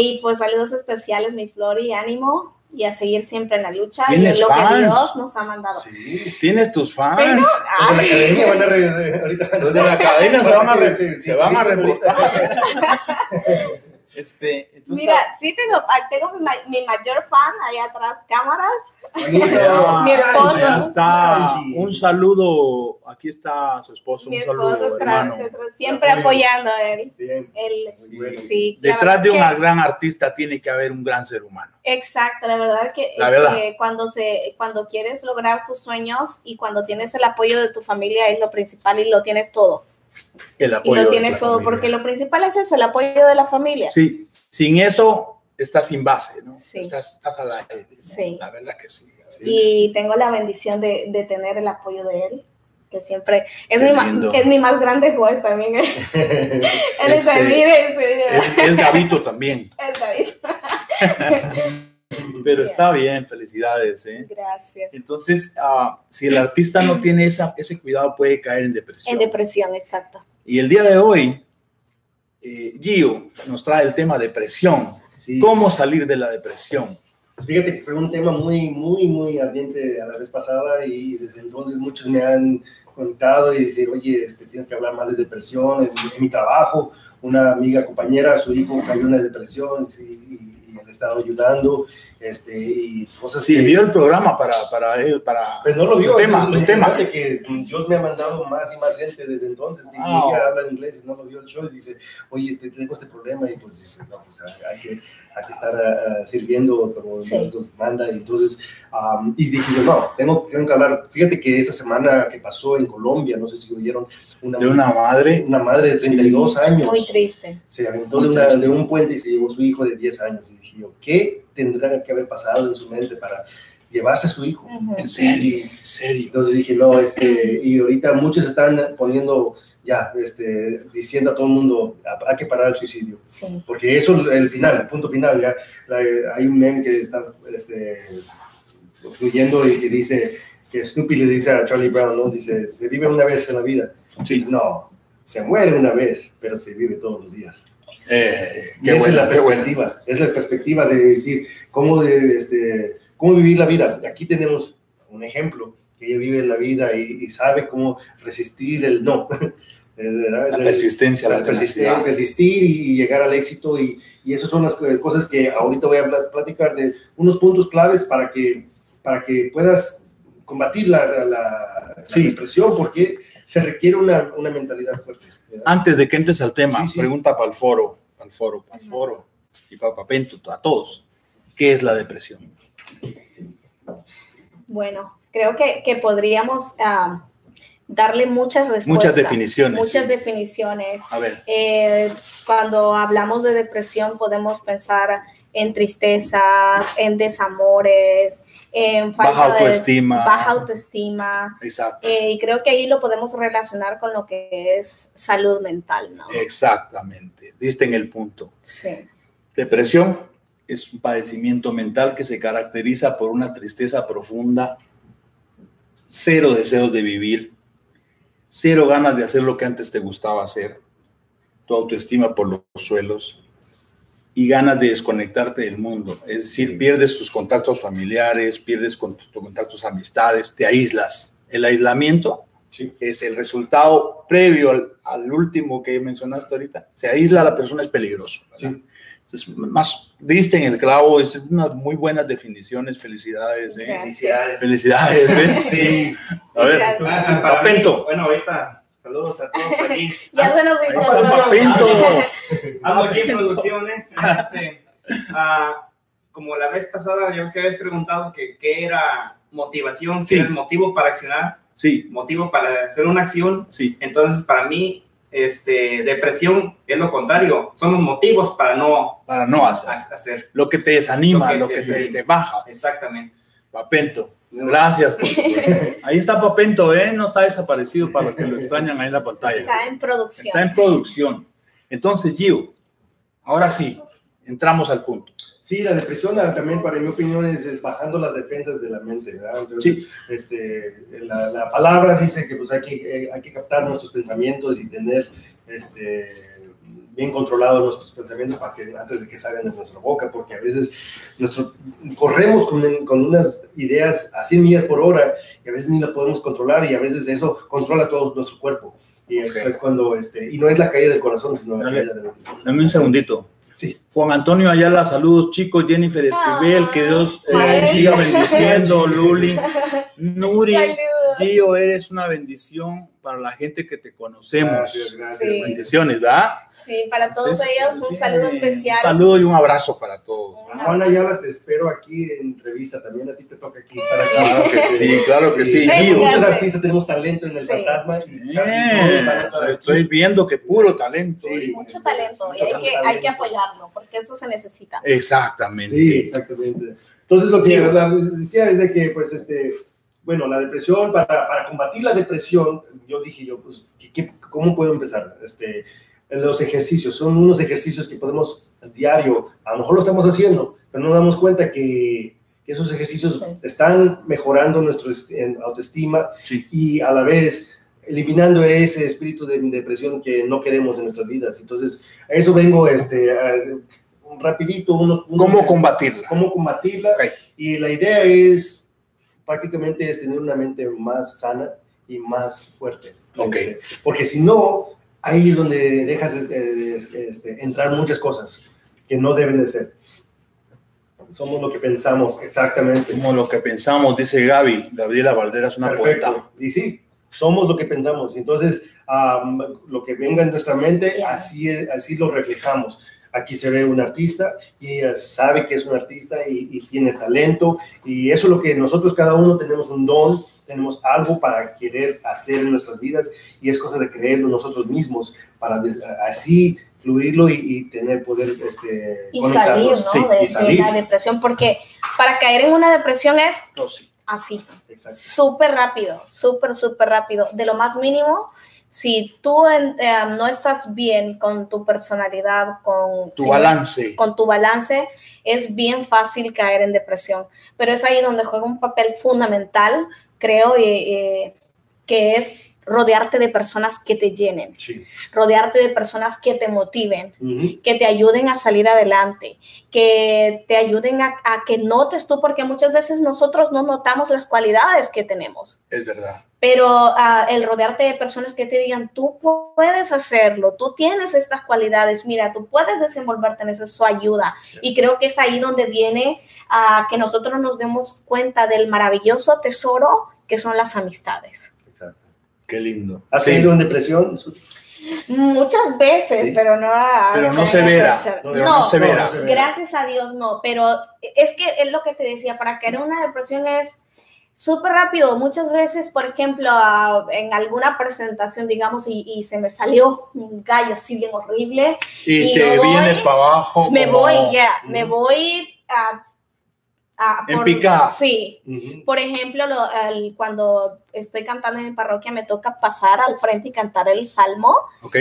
y pues saludos especiales, mi Flori, ánimo y a seguir siempre en la lucha y en ¿Tienes lo fans? que Dios nos ha mandado. Sí. Tienes tus fans. Pero- Los de la academia van a regresar ahorita. Los de la academia se van a se van a reportar. Este, entonces, Mira, sí tengo, tengo mi, ma- mi mayor fan allá atrás, cámaras. mi esposo. ya está. Un saludo. Aquí está su esposo. Mi un esposo saludo, hermano. siempre apoyando a él. Bien. él Sí. Detrás de un que- gran artista tiene que haber un gran ser humano. Exacto, la verdad que, La es verdad. que cuando se cuando quieres lograr tus sueños y cuando tienes el apoyo de tu familia es lo principal y lo tienes todo. El Y apoyo. lo de tienes todo familia. porque lo principal es eso, el apoyo de la familia. Sí, sin eso estás sin base, ¿no? Sí. Estás, estás al aire. ¿no? Sí. La verdad que sí. y tengo la bendición de, de tener el apoyo de él, que siempre es, mi, es mi más grande juez también. Él Este, Es, es Gabito también. es David. Pero está bien, felicidades. ¿eh? Gracias. Entonces, ah, si el artista no tiene esa, ese cuidado, puede caer en depresión. En depresión, exacto. Y el día de hoy, eh, Gio nos trae el tema depresión. Sí. ¿Cómo salir de la depresión? Pues Fíjate que fue un tema muy, muy, muy ardiente a la vez pasada y desde entonces muchos me han contado y decir, oye, este, tienes que hablar más de depresión. En, en mi trabajo, una amiga, compañera, su hijo cayó en una depresión y, y- estado ayudando este, y cosas Sí, que... vio el programa para, para, él, para Pero no lo vio, tu tema, eso es lo tu tema. interesante, que Dios me ha mandado más y más gente desde entonces. Ah. ella habla inglés y no lo vio el show y dice, oye, te tengo este problema. Y pues dice, no, pues hay hay que, hay que estar ah, sirviendo como Sí. Dios nos manda. Y entonces, am, y dije yo, no, tengo, tengo que hablar. Fíjate que esta semana que pasó en Colombia, no sé si oyeron, una, de una madre. una madre de 32 años Muy triste. se aventó de, una- de un puente y se llevó su hijo de 10 años. Y dije yo, ¿qué tendrá que haber pasado en su mente para llevarse a su hijo? Ujú. En serio, en serio. Entonces dije, no, este, y ahorita muchos están poniendo ya, este, diciendo a todo el mundo, hay que parar el suicidio. Sí. Porque eso es el final, el punto final. Ya, la- hay un meme que está este, fluyendo y que dice, que Snoopy le dice a Charlie Brown, ¿no? Dice, se vive una vez en la vida. Sí. No, se muere una vez, pero se vive todos los días. Eh, Y qué esa es la qué buena. perspectiva, es la perspectiva de decir cómo, de, este, cómo vivir la vida. Aquí tenemos un ejemplo, que ella vive la vida y, y sabe cómo resistir el no. Eh. La persistencia, la la persistir y llegar al éxito y, y esas son las co- cosas que ahorita voy a pla- platicar de unos puntos claves para que, para que puedas combatir la, la- la- la Sí. depresión porque se requiere una, una mentalidad fuerte. Antes de que entres al tema, Sí, sí. pregunta para el foro, para el foro, para el foro y para Papento, a todos. ¿Qué es la depresión? Bueno, creo que, que podríamos ah, darle muchas respuestas. Muchas definiciones, Muchas sí. definiciones. A ver, Eh, cuando hablamos de depresión podemos pensar en tristezas, en desamores, en falta baja de autoestima. baja autoestima. Exacto, Eh, y creo que ahí lo podemos relacionar con lo que es salud mental, ¿no? exactamente. Diste en el punto. Sí. Depresión es un padecimiento mental que se caracteriza por una tristeza profunda, cero deseos de vivir, cero ganas de hacer lo que antes te gustaba hacer, tu autoestima por los suelos y ganas de desconectarte del mundo. Es decir, pierdes tus contactos familiares, pierdes con tus contactos amistades, te aíslas. El aislamiento Sí. es el resultado previo al, al último que mencionaste ahorita. Se aísla la persona, es peligroso. Entonces, más diste en el clavo, es unas muy buenas definiciones. Felicidades, ¿eh? Gracias. Felicidades, ¿eh? Sí. A ver, Gracias. Para mí, Papento. bueno, ahorita, saludos a todos aquí. Ya se nos Papento. Ando aquí en producción, ¿eh? Este, ah, como la vez pasada, ya ves que habías preguntado que qué era motivación, Sí. qué era el motivo para accionar, Sí, motivo para hacer una acción. sí, Entonces, para mí, este, depresión es lo contrario, son los motivos para no para no hacer. ha- hacer. Lo que te desanima, Lo lo que que, te- te, te baja. Exactamente. Papento. Gracias. por Ahí está Papento, ¿eh? No está desaparecido para los que lo extrañan ahí en la pantalla. Está en producción. Está en producción. Entonces, Gio, ahora sí, entramos al punto. Sí, la depresión también, para mi opinión, es, es bajando las defensas de la mente, ¿verdad? Entonces, Sí, este, la, la palabra dice que pues, hay, que, eh, hay que captar nuestros pensamientos y tener este, bien controlados nuestros pensamientos para que, antes de que salgan de nuestra boca, porque a veces nuestro, corremos con, con unas ideas a 100 millas por hora y a veces ni la podemos controlar y a veces eso controla todo nuestro cuerpo. Y eso Ok. es cuando, este, y no es la caída del corazón, sino la Dale. caída del... dame un segundito. Sí. Juan Antonio Ayala, saludos chicos, Jennifer Esquivel, que Dios eh, siga bendiciendo, Luli, Nuri, Saludos. Gio, eres una bendición para la gente que te conocemos. Gracias, gracias. Sí. Bendiciones, ¿verdad? Sí, para todos Ustedes- ellos un saludo Sí. especial. Un saludo y un abrazo para todos. A Juan Ayala, te espero aquí en entrevista. También a ti te toca aquí estar aquí. Claro que sí, claro que sí, Gio. Muchos artistas tenemos talento en el Sí. fantasma. Y estar aquí. estoy viendo que puro talento. Sí. Mucho talento y hay que, talento. hay que apoyarlo porque eso se necesita. Exactamente. Sí, exactamente. Entonces, lo que Sí. la- decía es de que, pues, este, bueno, la depresión, para, para combatir la depresión, yo dije yo, pues, ¿qué- qué- ¿cómo puedo empezar? Este, los ejercicios, son unos ejercicios que podemos diario, a lo mejor lo estamos haciendo, pero no nos damos cuenta que, esos ejercicios Sí. están mejorando nuestra autoestima Sí. y a la vez eliminando ese espíritu de depresión que no queremos en nuestras vidas. Entonces, a eso vengo, este, a- un rapidito, unos puntos ¿Cómo combatirla? cómo combatirla. Ok. Y la idea es prácticamente es tener una mente más sana y más fuerte. Ok. Este, porque si no, ahí es donde dejas este, este, entrar muchas cosas que no deben de ser. Somos lo que pensamos, exactamente. Como lo que pensamos, dice Gaby, Gabriela Valderas, una Perfecto. poeta. Y sí, somos lo que pensamos. Entonces, lo que venga en nuestra mente, así, así lo reflejamos. Aquí se ve un artista y ella sabe que es un artista y, y tiene talento. Y eso es lo que nosotros cada uno tenemos un don, tenemos algo para querer hacer en nuestras vidas y es cosa de creerlo nosotros mismos para así fluirlo y, y tener poder este, Y salir, ¿no? Sí, de, y de salir. la depresión, porque para caer en una depresión es No, sí. así, súper rápido, súper, súper rápido, de lo más mínimo. Si tú eh, no estás bien con tu personalidad, con Tu si- balance. con tu balance, es bien fácil caer en depresión. Pero es ahí donde juega un papel fundamental, creo, y, que es rodearte de personas que te llenen, Sí. rodearte de personas que te motiven, que te ayuden a salir adelante, que te ayuden a, a que notes tú, porque muchas veces nosotros no notamos las cualidades que tenemos, Es verdad. pero ah, el rodearte de personas que te digan, tú puedes hacerlo, tú tienes estas cualidades, mira, tú puedes desenvolverte en eso, eso ayuda. Y creo que es ahí donde viene a que nosotros nos demos cuenta del maravilloso tesoro que son las amistades. Qué lindo. ¿Has Sí. en depresión? Muchas veces, Sí. pero no a- Pero no severa, pero no, no severa. no severa. Gracias a Dios no, pero es que es lo que te decía, para caer en una depresión es súper rápido. Muchas veces, por ejemplo, a- en alguna presentación, digamos, y, y se me salió un gallo así bien horrible, Y, Y te voy- vienes para abajo. me como- voy ya, Mm. me voy a... a En picada. Sí, Ujú. por ejemplo, lo- cuando estoy cantando en mi parroquia me toca pasar al frente y cantar el salmo. Ok.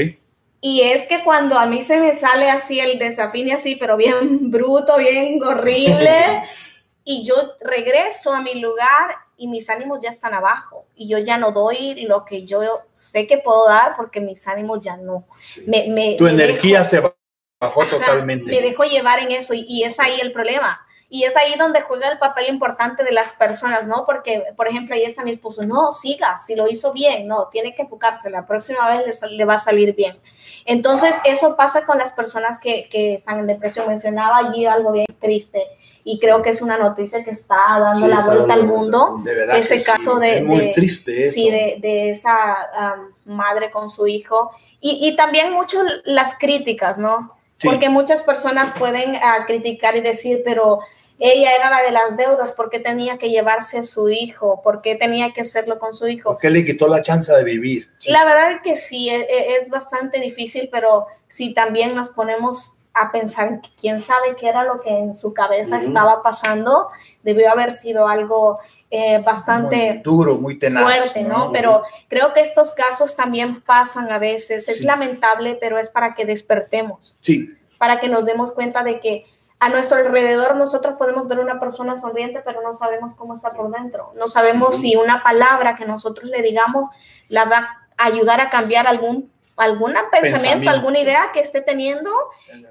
Y es que cuando a mí se me sale así el desafine así, pero bien bruto, bien horrible, y yo regreso a mi lugar y mis ánimos ya están abajo y yo ya no doy lo que yo sé que puedo dar porque mis ánimos ya no. Sí. Me, me- Tu me energía dejo- se bajó totalmente. Me dejo llevar en eso y, y es ahí el problema. Y es ahí donde juega el papel importante de las personas, ¿no? Porque, por ejemplo, ahí está mi esposo, no, siga, si lo hizo bien, no, tiene que enfocarse, la próxima vez le, va a salir bien. Entonces, eso pasa con las personas que, que están en depresión. Mencionaba allí algo bien triste y creo que es una noticia que está dando Sí, la vuelta al mundo. De verdad. ese que sí. caso de- Es muy de- triste eso. Sí, de, de esa madre con su hijo. Y, y también mucho las críticas, ¿no? Sí. Porque muchas personas pueden ah, criticar y decir, pero ella era la de las deudas, ¿por qué tenía que llevarse a su hijo? ¿Por qué tenía que hacerlo con su hijo? ¿Por qué le quitó la chance de vivir? La verdad es que sí, e- e- es, bastante difícil, pero si también nos ponemos a pensar, quién sabe qué era lo que en su cabeza estaba pasando, debió haber sido algo eh, bastante Muy duro, muy tenaz. fuerte, ¿no? Pero creo que estos casos también pasan a veces. Es Sí. lamentable, pero es para que despertemos, Sí, para que nos demos cuenta de que a nuestro alrededor nosotros podemos ver una persona sonriente, pero no sabemos cómo está por dentro. No sabemos si una palabra que nosotros le digamos la va a ayudar a cambiar algún algún pensamiento, Pensamiento. alguna idea que esté teniendo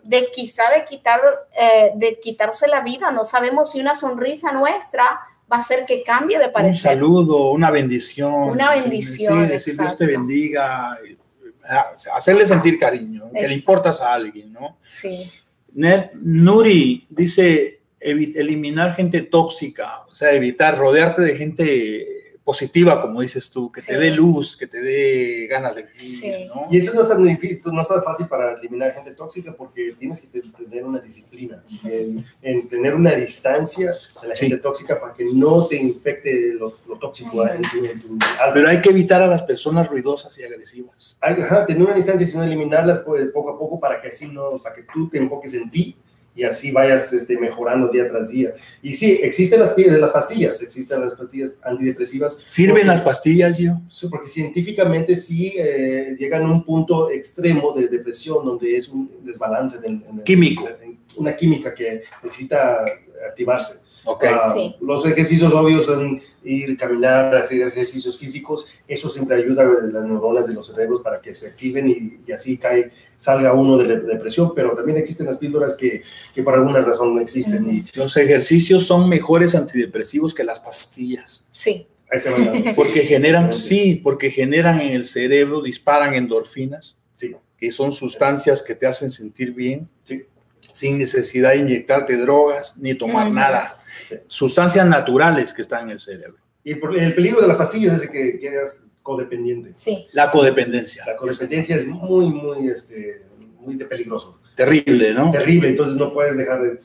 de quizá de quitar eh, de quitarse la vida. No sabemos si una sonrisa nuestra va a hacer que cambie de un parecer. saludo, una bendición. Una bendición, Sí, decir Dios te exacto. bendiga. Ah, Hacerle sentir cariño, que le Exacto. importas a alguien, ¿no? Sí. Ned Nuri dice eliminar gente tóxica, o sea, evitar rodearte de gente positiva, como dices tú, que te dé luz, que te dé ganas de vivir, Sí. ¿no? Y eso no es tan difícil, no es tan fácil para eliminar gente tóxica porque tienes que te- tener una disciplina, en, en tener una distancia de la Sí. gente tóxica para que no te infecte lo, lo tóxico en tu, en tu alma. Pero hay que evitar a las personas ruidosas y agresivas. Ajá, tener una distancia, sino eliminarlas pues, poco a poco para que así no, para que tú te enfoques en ti y así vayas este, mejorando día tras día. Y sí, existen las, las pastillas, existen las pastillas antidepresivas. ¿Sirven Porque- las pastillas, yo? Sí, porque científicamente sí eh, llegan a un punto extremo de depresión donde es un desbalance en el- Químico. en una química que necesita activarse. Ok. Ah, Sí. Los ejercicios obvios son ir, caminar, hacer ejercicios físicos. Eso siempre ayuda a las neuronas de los cerebros para que se activen y, y así cae, salga uno de la depresión. Pero también existen las píldoras que, que por alguna razón no existen. Y Los ejercicios son mejores antidepresivos que las pastillas. Sí. ahí se van dando. Porque generan, sí, porque generan en el cerebro, disparan endorfinas, Sí. que son sustancias que te hacen sentir bien, Sí. sin necesidad de inyectarte drogas ni tomar nada. Sí. Sustancias naturales que están en el cerebro. Y el peligro de las pastillas es que quedas codependiente. Sí. La codependencia. La codependencia es muy, muy, este, muy de peligroso. Terrible, ¿no? Terrible, entonces no puedes dejar de...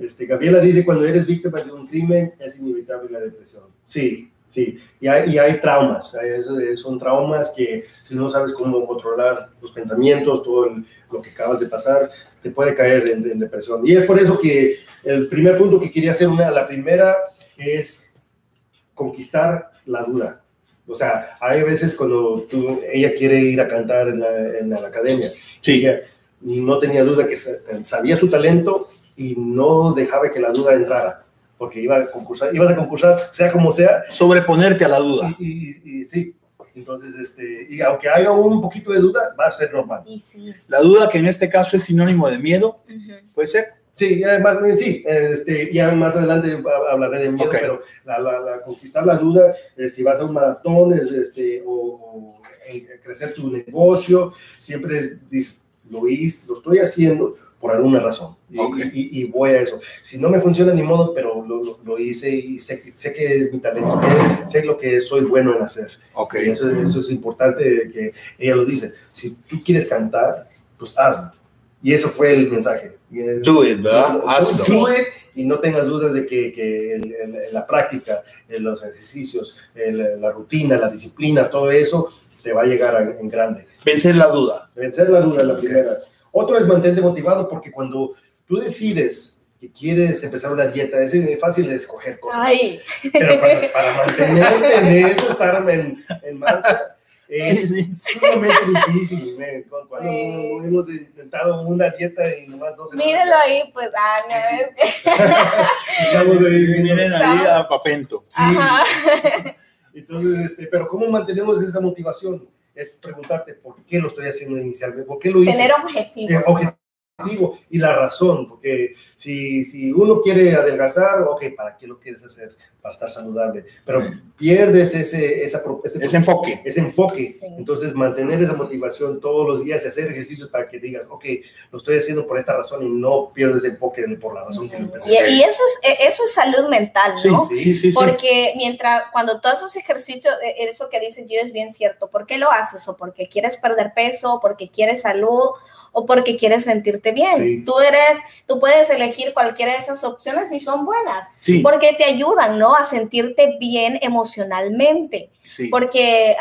Este, Gabriela dice, cuando eres víctima de un crimen, es inevitable la depresión. Sí, sí. Y hay, y hay traumas. hay- son traumas que si no sabes cómo controlar los pensamientos, todo el- lo que acabas de pasar, te puede caer en, en depresión. Y es por eso que el primer punto que quería hacer, una, la primera, es conquistar la duda. O sea, hay veces cuando tú- ella quiere ir a cantar en la, en la academia, Sí. ella no tenía duda que sa- sabía su talento y no dejaba que la duda entrara, porque iba a concursar, ibas a concursar, sea como sea, Sobreponerte a la duda. y, y- y sí. Entonces, este, y aunque haya un poquito de duda, va a ser normal. Sí. La duda que en este caso es sinónimo de miedo, puede ser. Sí, ya más bien sí, este, ya más adelante ha- hablaré de miedo, Ok. pero la, la- la conquistar la duda, eh, si vas a un maratón es, este, o, o crecer tu negocio, siempre dices, lo, lo estoy haciendo por alguna razón y, Ok. y- y voy a eso. Si no me funciona ni modo, pero lo, lo- lo hice y sé, que- sé que es mi talento, que, sé lo que soy bueno en hacer. Ok. Y eso, eso es importante que ella lo dice. Si tú quieres cantar, pues hazlo. Y eso fue el mensaje. Y el- Do it, ¿verdad? Do- Hazlo. do it, y no tengas dudas de que, que el- el- la práctica, los ejercicios, el- la rutina, la disciplina, todo eso te va a llegar a- en grande. Vencer la duda. Vencer la duda es la primera. Otro es mantente motivado porque cuando tú decides que quieres empezar una dieta, es fácil de escoger cosas. Ay. Pero para, para mantenerte en eso, estar en, en marcha, es Sí, sumamente difícil. Cuando Sí. hemos intentado una dieta y nomás dos Mírelo ahí, pues, ah, no, es que- Estamos ahí Miren ahí a Papento. Sí. Ajá. Entonces, este, pero ¿cómo mantenemos esa motivación? Es preguntarte por qué lo estoy haciendo inicialmente, por qué lo hice. Tener objetivos. Eh, objetivo y la razón, porque si, si uno quiere adelgazar, ok, ¿para qué lo quieres hacer? Para estar saludable, pero pierdes ese, esa, ese, Ese enfoque. ese enfoque. Sí. Entonces, mantener esa motivación todos los días y hacer ejercicios para que digas, ok, lo estoy haciendo por esta razón y no pierdes enfoque por la razón que lo empecé. Y, y eso, es, e, eso es salud mental, Sí, ¿no? sí, sí, sí. Porque mientras, cuando tú haces ejercicio, eh, eso que dices yo es bien cierto. ¿Por qué lo haces? ¿O porque quieres perder peso? ¿O porque quieres salud? ¿O porque quieres sentirte bien? Sí. Tú eres, tú puedes elegir cualquiera de esas opciones y son buenas. Sí, Porque te ayudan, ¿no? A sentirte bien emocionalmente. sí. Porque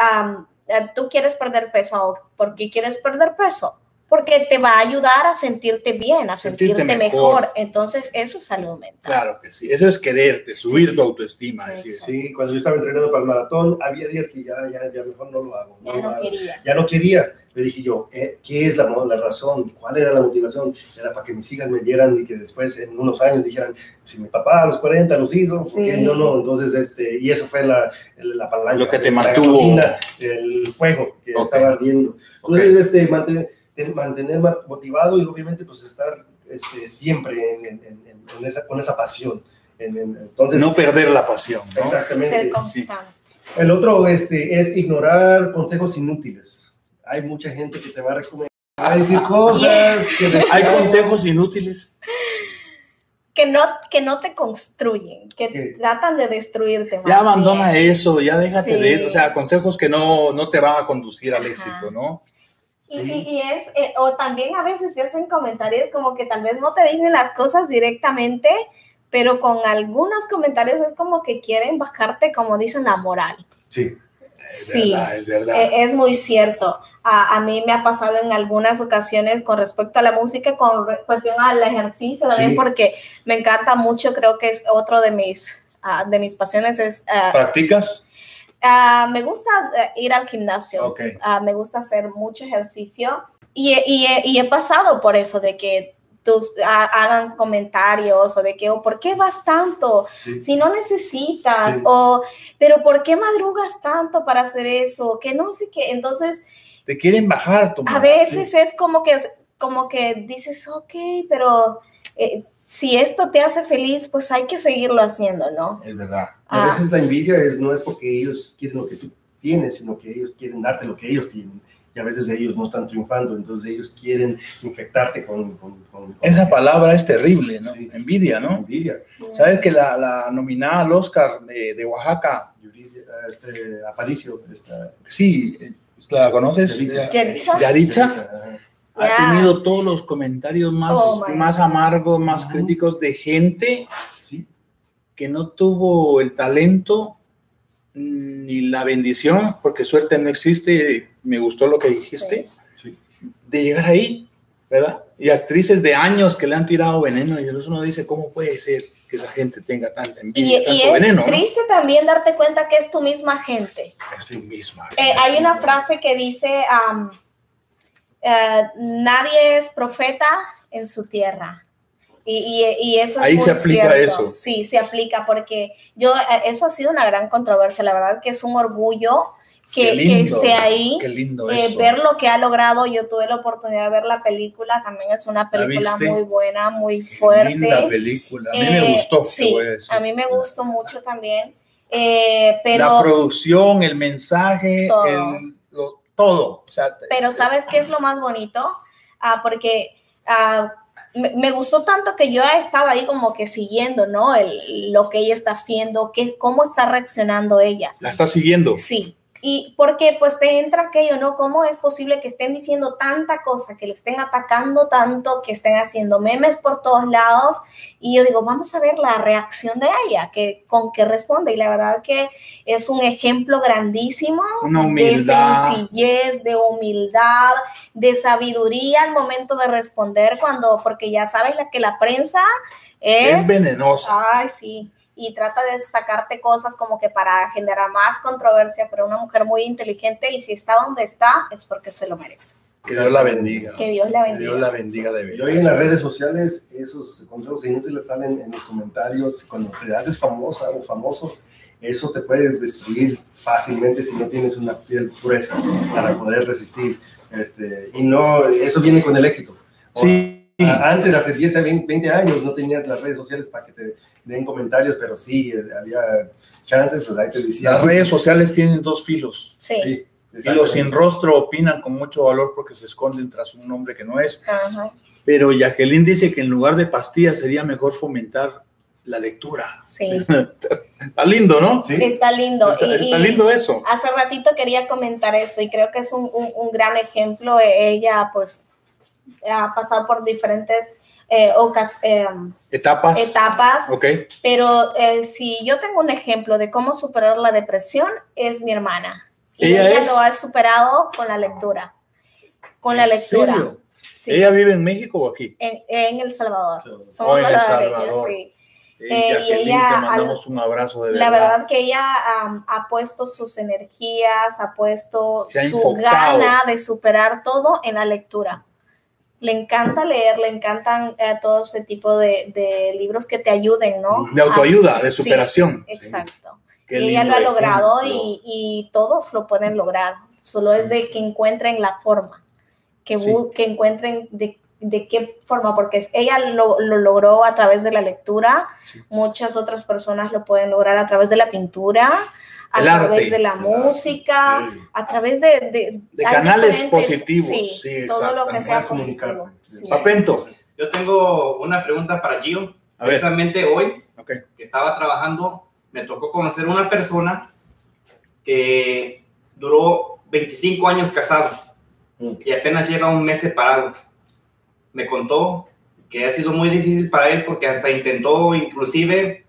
eh, tú quieres perder peso. ¿o ¿Por qué quieres perder peso? Porque te va a ayudar a sentirte bien, a Sentirte sentirte, mejor. mejor. Entonces, eso es salud mental. Claro que sí. Eso es quererte, subir Sí. tu autoestima. Exacto. Sí, cuando yo estaba entrenando para el maratón, había días que ya, ya, ya mejor no lo hago. Ya lo no hago. quería. ya no quería. Le dije yo, eh, ¿qué es la, la razón? ¿Cuál era la motivación? Era para que mis hijas me vieran y que después en unos años dijeran, si mi papá a los 40 los hizo, ¿por qué Sí. no, no? Entonces, este, y eso fue la, la palanca. Lo que te la mantuvo. gasolina, el fuego que Ok. estaba ardiendo. Entonces, este, mantener, mantener ma- motivado y obviamente pues estar este, siempre en, en- en- en esa, con esa pasión. En- en- entonces, No perder la pasión. ¿no? exactamente. Ser constante. El otro este, es ignorar consejos inútiles. Hay mucha gente que te va a recomendar a decir cosas. que de- Hay consejos inútiles. Que no, que no te construyen, que ¿Qué? tratan de destruirte. Ya abandona bien. eso, ya déjate Sí. de, o sea, consejos que no, no te van a conducir al Ajá. éxito, ¿no? Y, Sí. y- y es, eh, o también a veces se hacen comentarios como que tal vez no te dicen las cosas directamente, pero con algunos comentarios es como que quieren bajarte, como dicen, la moral. Sí. Es Sí. verdad, es verdad. Eh, es muy cierto. A, a mí me ha pasado en algunas ocasiones con respecto a la música, con cuestión al ejercicio también, Sí. porque me encanta mucho, creo que es otro de mis, ah, de mis pasiones, es, ah, ¿Practicas? Ah, me gusta eh, ir al gimnasio, Ok. Ah, me gusta hacer mucho ejercicio y, y he- y he pasado por eso, de que tus, ha- hagan comentarios o de que, o ¿por qué vas tanto? sí. si no necesitas, Sí. o, pero ¿por qué madrugas tanto para hacer eso? Que no sé qué. Entonces, Te quieren bajar tu a veces es como que, como que dices, ok, pero eh, si esto te hace feliz, pues hay que seguirlo haciendo, ¿no? Es verdad. A Ah. veces la envidia es, no es porque ellos quieren lo que tú tienes, sino que ellos quieren darte lo que ellos tienen. Y a veces ellos no están triunfando, entonces ellos quieren infectarte con... con- con- con- Esa palabra es terrible, ¿no? Sí. Envidia, ¿no? Envidia. ¿Sabes que la, la nominada al Oscar de, de Oaxaca, Yuridia, Este, Aparicio, esta, sí, ¿la conoces? Yaritza. Yaritza. Yaritza ajá. ha tenido todos los comentarios más, Oh, más amargos, más Ujú. críticos de gente Sí, que no tuvo el talento ni la bendición, porque suerte no existe, me gustó lo que dijiste, sí. de llegar ahí, ¿verdad? Y actrices de años que le han tirado veneno y uno dice, ¿cómo puede ser que esa gente tenga tanta Y, envidia, y tanto es veneno? ¿no? triste también darte cuenta que es tu misma gente. Es tú misma. Eh, hay una frase que dice, am, eh, nadie es profeta en su tierra. Y, y- y eso es Ahí muy se aplica cierto. eso. Sí, se aplica porque yo, eh, eso ha sido una gran controversia. La verdad que es un orgullo que, esté ahí. Lindo Eh, ver lo que ha logrado, yo tuve la oportunidad de ver la película, también es una película muy buena, muy Qué fuerte. linda película. A mí me Eh, gustó. Sí, a mí me gustó mucho también. Eh, pero La producción, el mensaje, el- todo. O sea, Pero es- ¿sabes qué es lo más bonito? Ah, porque ah, me, me gustó tanto que yo he estado ahí como que siguiendo, ¿no? El, lo que ella está haciendo, que, cómo está reaccionando ella. La está siguiendo. Sí. Y porque pues te entra aquello, ¿no? ¿Cómo es posible que estén diciendo tanta cosa, que le estén atacando tanto, que estén haciendo memes por todos lados? Y yo digo, vamos a ver la reacción de ella, que, con qué responde. Y la verdad que es un ejemplo grandísimo de sencillez, de humildad, de sabiduría al momento de responder cuando, porque ya sabes la que la prensa es... Es venenosa. Ay, sí. Y trata de sacarte cosas como que para generar más controversia, pero una mujer muy inteligente y si está donde está es porque se lo merece. Que Dios la bendiga. Que Dios la Que bendiga. Dios la bendiga de Y hoy en verdad. las redes sociales esos consejos inútiles salen en los comentarios. Cuando te haces famosa o famoso, eso te puede destruir fácilmente si no tienes una piel gruesa para poder resistir. Este, y no, eso viene con el éxito. Sí. A- Antes, hace 10 a 20, 20 años, no tenías las redes sociales para que te den comentarios, pero sí, eh, había chances, pues ahí te decían. Las redes sociales tienen dos filos. Sí. Sí, Y los sin rostro opinan con mucho valor porque se esconden tras un nombre que no es. Ajá. Pero Jacqueline dice que en lugar de pastillas sería mejor fomentar la lectura. Sí. Está lindo, ¿no? Sí, Está lindo. Está, Y- está y lindo eso. Hace ratito quería comentar eso y creo que es un, un- un gran ejemplo. Ella pues ha pasado por diferentes eh, ocas- eh, Etapas. etapas, Ok. pero eh, si yo tengo un ejemplo de cómo superar la depresión, es mi hermana. Y Ella ella, es- lo ha superado con la lectura. Con la ¿En lectura. serio? Sí. ¿Ella vive en México o aquí? en, en El Salvador. Somos Oh, en El Salvador. sí. Eh, Eh, y ella te al- mandamos un abrazo de La verdad. verdad que ella am, ha puesto sus energías, ha puesto ha su enfocado. gana de superar todo en la lectura. Le encanta leer, le encantan eh, todo ese tipo de, de libros que te ayuden, ¿no? De autoayuda, Así- de sí, superación. exacto. Y ella lo ha logrado y, y todos lo pueden lograr. Solo Sí. es de que encuentren la forma, que, que encuentren de, de qué forma, porque ella lo, lo logró a través de la lectura, muchas otras personas lo pueden lograr a través de la pintura, a El través arte. de la música, Sí. a través de... De, De canales positivos, Sí, sí, todo lo que sea positivo. Sí. Papento. Yo tengo una pregunta para Gio. A ver. Precisamente hoy, Ok. que estaba trabajando, me tocó conocer una persona que duró 25 años casado Mm. y apenas lleva un mes separado. Me contó que ha sido muy difícil para él porque hasta intentó inclusive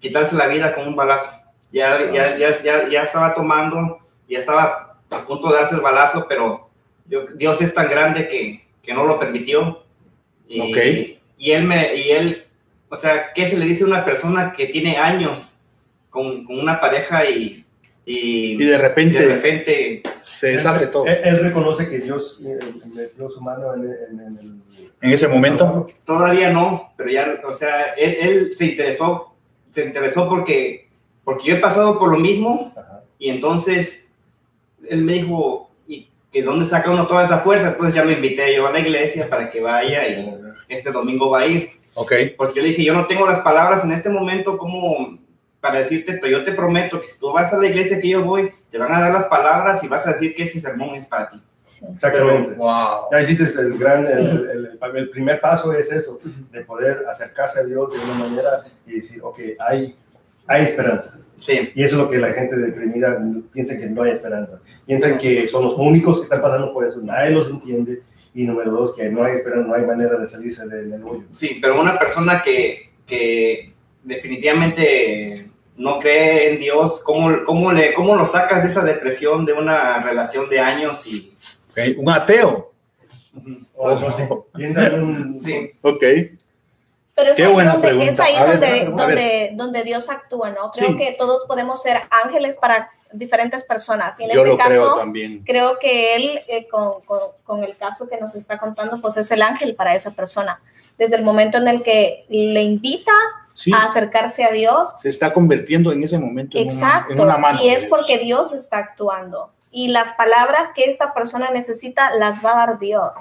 quitarse la vida con un balazo. Ya, ya, ya, ya, ya estaba tomando, ya estaba a punto de darse el balazo, pero yo- Dios es tan grande que, que no lo permitió. Y, Ok. y él me, y él, o sea, ¿qué se le dice a una persona que tiene años con, con una pareja y, y, Y de repente, de repente se deshace todo. Él, él reconoce que Dios eh, metió su mano en, en- en el... En ese momento. todavía no, pero ya, o sea, él, él se interesó, se interesó porque, porque yo he pasado por lo mismo Ajá. y entonces él me dijo, ¿y que dónde saca uno toda esa fuerza? Entonces ya me invité yo a la iglesia para que vaya y este domingo va a ir. Ok. Porque yo le dije, yo no tengo las palabras en este momento como para decirte, pero yo te prometo que si tú vas a la iglesia que yo voy, te van a dar las palabras y vas a decir que ese sermón es para ti. Sí. Exactamente. Wow. Ya hiciste el gran, Sí. el, el- el- el primer paso es eso, de poder acercarse a Dios de una manera y decir, ok, hay, hay esperanza. Sí, Y eso es lo que la gente deprimida piensa que no hay esperanza. Piensan que son los únicos que están pasando por eso, nadie los entiende. Y número dos, que no hay esperanza, no hay manera de salirse del, del hoyo. sí, pero una persona que, que definitivamente no cree en Dios, ¿cómo, cómo, le, ¿cómo lo sacas de esa depresión de una relación de años? Y. Un ateo. No sé, piensa en un... sí, Ok. Pero es Qué ahí, buena donde, pregunta. es ahí A donde, ver. donde, donde Dios actúa, ¿no? Creo Sí. que todos podemos ser ángeles para diferentes personas. Y en Yo este lo caso, creo también. creo que él, eh, con, con, con el caso que nos está contando, pues es el ángel para esa persona. Desde el momento en el que le invita Sí. a acercarse a Dios, Se está convirtiendo en ese momento en, una, exacto, en una mano. y es porque Dios está actuando. Y las palabras que esta persona necesita las va a dar Dios.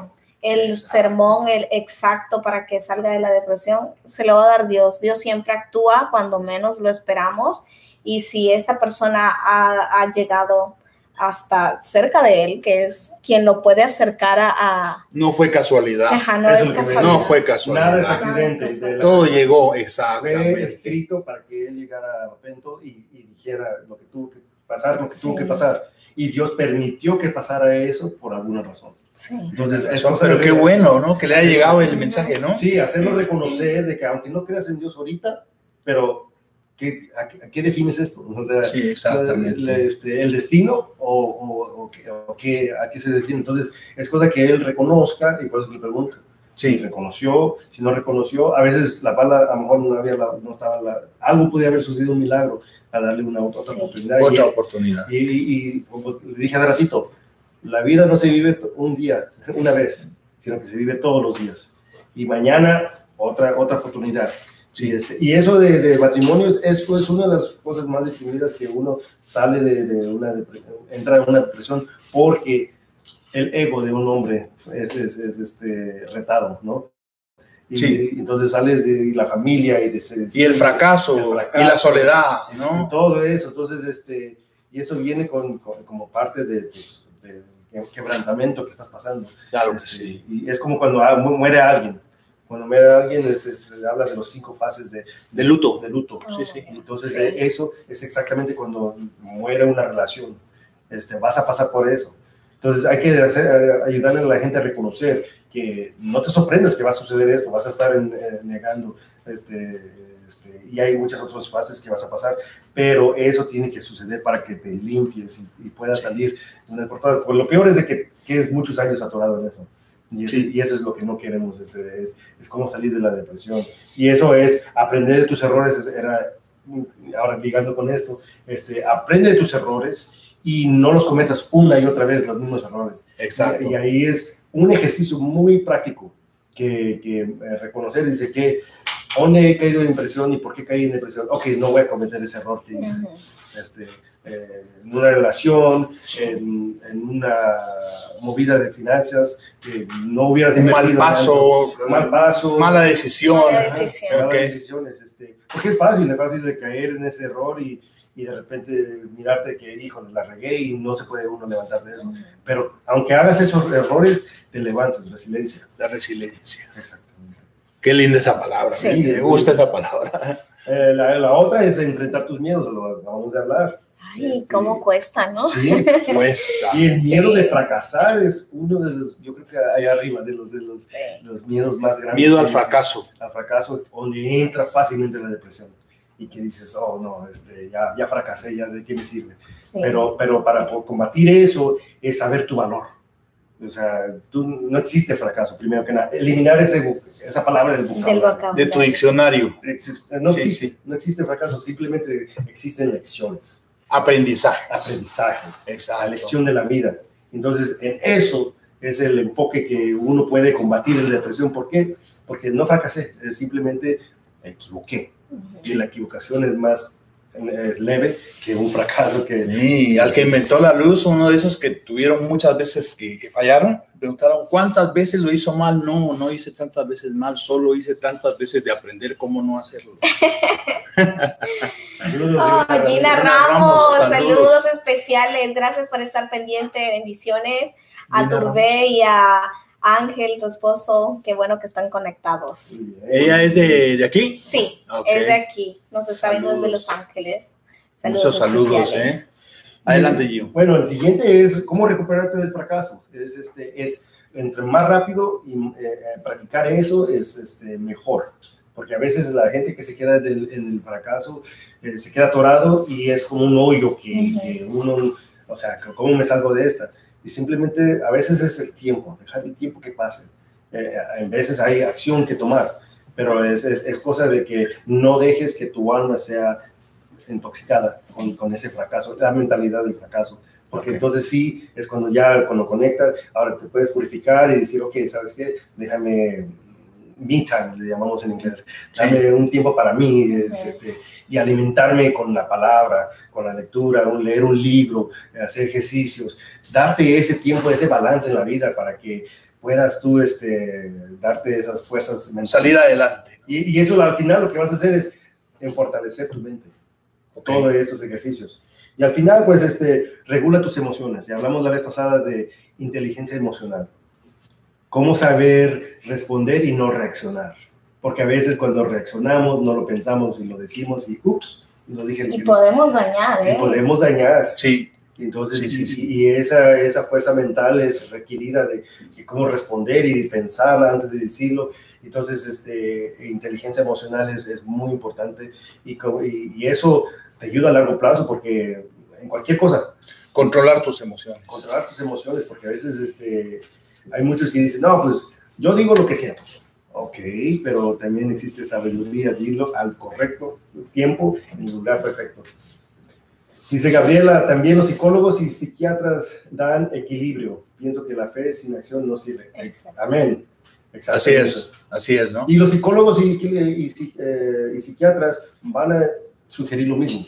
El Exacto. sermón, el exacto para que salga de la depresión, se lo va a dar Dios. Dios siempre actúa cuando menos lo esperamos. Y si esta persona ha, ha llegado hasta cerca de él, que es quien lo puede acercar a... a No fue casualidad. Ajá, no es me- casualidad. No fue Nada es casualidad. accidente. de la- Todo llegó Fue exactamente. escrito para que él llegara a Pento y, y dijera lo que tuvo que pasar, lo que tuvo que pasar. Y Dios permitió que pasara eso por alguna razón. Sí. Entonces, es cosa pero qué bueno, ¿no? Que le haya llegado el mensaje, ¿no? Sí, hacerlo reconocer de que aunque no creas en Dios ahorita, pero ¿qué, a, qué- a qué defines esto? Sea, Sí, exactamente. este, ¿El destino o, o- o qué- o qué- a qué se define? Entonces, es cosa que él reconozca y por eso le pregunto. Si Sí, reconoció, si no reconoció, a veces la bala, a lo mejor no había, la- no estaba, la- algo podía haber sucedido un milagro para darle una otra, otra Sí. oportunidad. Y otra él- oportunidad. y, y- y como le dije hace ratito, la vida no se vive un día, una vez, sino que se vive todos los días. Y mañana otra, otra oportunidad. Sí. Y, este, y eso de, de matrimonios, eso es una de las cosas más deprimidas que uno sale de, de una depresión, entra en una depresión porque el ego de un hombre es, es- es, este, retado, ¿no? Y, Sí. y entonces sales de la familia y de Y el fracaso, el fracaso, y la soledad, y ¿no? todo eso, entonces, este, y eso viene con, con- como parte de, pues, del quebrantamiento que estás pasando. Claro que Este, sí. Y es como cuando ah, mu- muere alguien. Cuando muere alguien, es- es- se habla de los cinco fases de, De luto. de luto. Sí, sí. Entonces, Sí. eso es exactamente cuando muere una relación. Este, vas a pasar por eso. Entonces, hay que hacer- ayudarle a la gente a reconocer que no te sorprendas que va a suceder esto, vas a estar en- eh, negando, este, este, y hay muchas otras fases que vas a pasar, pero eso tiene que suceder para que te limpies y, y puedas salir de una por todas. Pues lo peor es de que, que es muchos años atorado en eso. Y, Sí. y eso es lo que no queremos, es, es, es cómo salir de la depresión. Y eso es aprender de tus errores, es- era, ahora ligando con esto, este, aprende de tus errores y no los cometas una y otra vez los mismos errores. Exacto. Y, y ahí es un ejercicio muy práctico que, que eh, reconocer, dice que dónde he caído en depresión y por qué caí en depresión. Ok, no voy a cometer ese error que hice este, eh, en una relación, en, en una movida de finanzas, que no hubieras Un mal paso, tanto, mal paso, mala decisión. Mala Ajá, decisión. malas decisiones, este, porque es fácil, es fácil de caer en ese error y, y de repente mirarte que, híjole, la regué y no se puede uno levantar de eso. Pero aunque hagas esos errores, te levantas, resiliencia. La resiliencia. Exactamente. Qué linda esa palabra. Sí. Me gusta esa palabra. Eh, la, la otra es enfrentar tus miedos, lo acabamos de hablar. Ay, Este, cómo cuesta, ¿no? Sí, Cuesta. y el miedo Sí. de fracasar es uno de los, yo creo que allá arriba, de los, de los, los miedos más grandes. Miedo al fracaso. Al fracaso, donde entra fácilmente la depresión. Y que dices, oh, no, este, ya, ya fracasé, ya de qué me sirve. Sí. Pero, pero para combatir eso es saber tu valor. O sea, tú, no existe fracaso, primero que nada. Eliminar ese, esa palabra del vocabulario. De tu diccionario. No, Sí, existe, sí. no existe fracaso, simplemente existen lecciones, Aprendizajes. aprendizajes, la Exacto. lección de la vida. Entonces, en eso es el enfoque que uno puede combatir la depresión. ¿Por qué? Porque no fracasé, simplemente me equivoqué. Ujú. Y la equivocación es más es leve que un fracaso que... Sí, al que inventó la luz, uno de esos que tuvieron muchas veces que, que fallaron, preguntaron cuántas veces lo hizo mal. No, no hice tantas veces mal, solo hice tantas veces de aprender cómo no hacerlo. Saludos, Oh, Gina. Gina Ramos, Ramos, saludos. saludos. especiales. Gracias por estar pendiente. Bendiciones a Turbé y a Ángel, tu esposo. Qué bueno que están conectados. ¿Ella es de, de aquí? Sí, Ok. es de aquí. Nos está viendo desde Saludos. Los Ángeles. Muchos saludos, especiales. ¿eh? Adelante, Gio. Bueno, el siguiente es cómo recuperarte del fracaso. Es, este, es entre más rápido y eh, eh, practicar eso es este, mejor. Porque a veces la gente que se queda del- en el fracaso eh, se queda atorado y es como un hoyo que, Ujú. que uno, o sea, ¿cómo me salgo de esta? Y simplemente a veces es el tiempo, dejar el tiempo que pase. Eh, a veces hay acción que tomar, pero es, es, es cosa de que no dejes que tu alma sea intoxicada con, con ese fracaso, la mentalidad del fracaso. Porque Ok. entonces sí, es cuando ya, cuando conectas, ahora te puedes purificar y decir, ok, ¿sabes qué? Déjame me time, le llamamos en inglés. Dame un tiempo para mí este, y alimentarme con la palabra, con la lectura, un, leer un libro, hacer ejercicios, darte ese tiempo, ese balance en la vida para que puedas tú este, darte esas fuerzas mentales. Salir adelante. Y, y eso al final lo que vas a hacer es fortalecer tu mente todos estos ejercicios. Y al final, pues, este, regula tus emociones. Y hablamos la vez pasada de inteligencia emocional. Cómo saber responder y no reaccionar. Porque a veces cuando reaccionamos no lo pensamos y lo decimos y, ups, lo dije. Y podemos dañar, y ¿eh? podemos dañar. Sí, Entonces, Sí, sí, y- sí. y, esa, esa fuerza mental es requerida de, de cómo responder y de pensar antes de decirlo. Entonces, este, inteligencia emocional es, es muy importante y, y, eso te ayuda a largo plazo porque en cualquier cosa, controlar tus emociones. controlar tus emociones, porque a veces este, hay muchos que dicen, no, pues yo digo lo que siento. Ok, pero también existe sabiduría, dilo al correcto tiempo, en el lugar perfecto. Dice Gabriela, también los psicólogos y psiquiatras dan equilibrio. Pienso que la fe sin acción no sirve. Exacto. Amén. Así Exactamente. es, así es, ¿no? Y los psicólogos y, y- y- eh, y psiquiatras van a sugerir lo mismo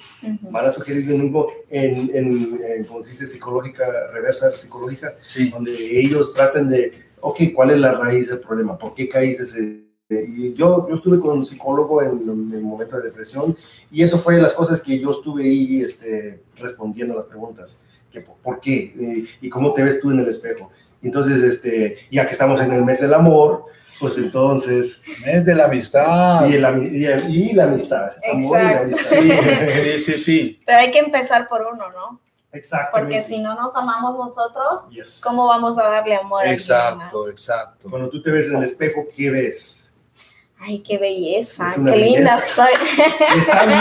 van a sugerir lo mismo en, en, en como se dice, psicológica, reversa psicológica, Sí. donde ellos tratan de, ok, ¿cuál es la raíz del problema? ¿Por qué caíste ese? Y yo, yo estuve con un psicólogo en, en el momento de depresión y eso fue las cosas que yo estuve ahí este, respondiendo a las preguntas. Que, ¿Por qué? Eh, ¿Y cómo te ves tú en el espejo? Entonces, este, ya que estamos en el mes del amor, pues entonces, Es de la amistad. y, el ami- y, el- y la amistad. amor y la Exacto. amistad. Sí, sí, sí. Pero hay que empezar por uno, ¿no? Exactamente. Porque si no nos amamos nosotros, Yes. ¿cómo vamos a darle amor a alguien más? Exacto, exacto. Cuando tú te ves en el espejo, ¿qué ves? Ay, qué belleza, qué una linda belleza. soy. Está bien.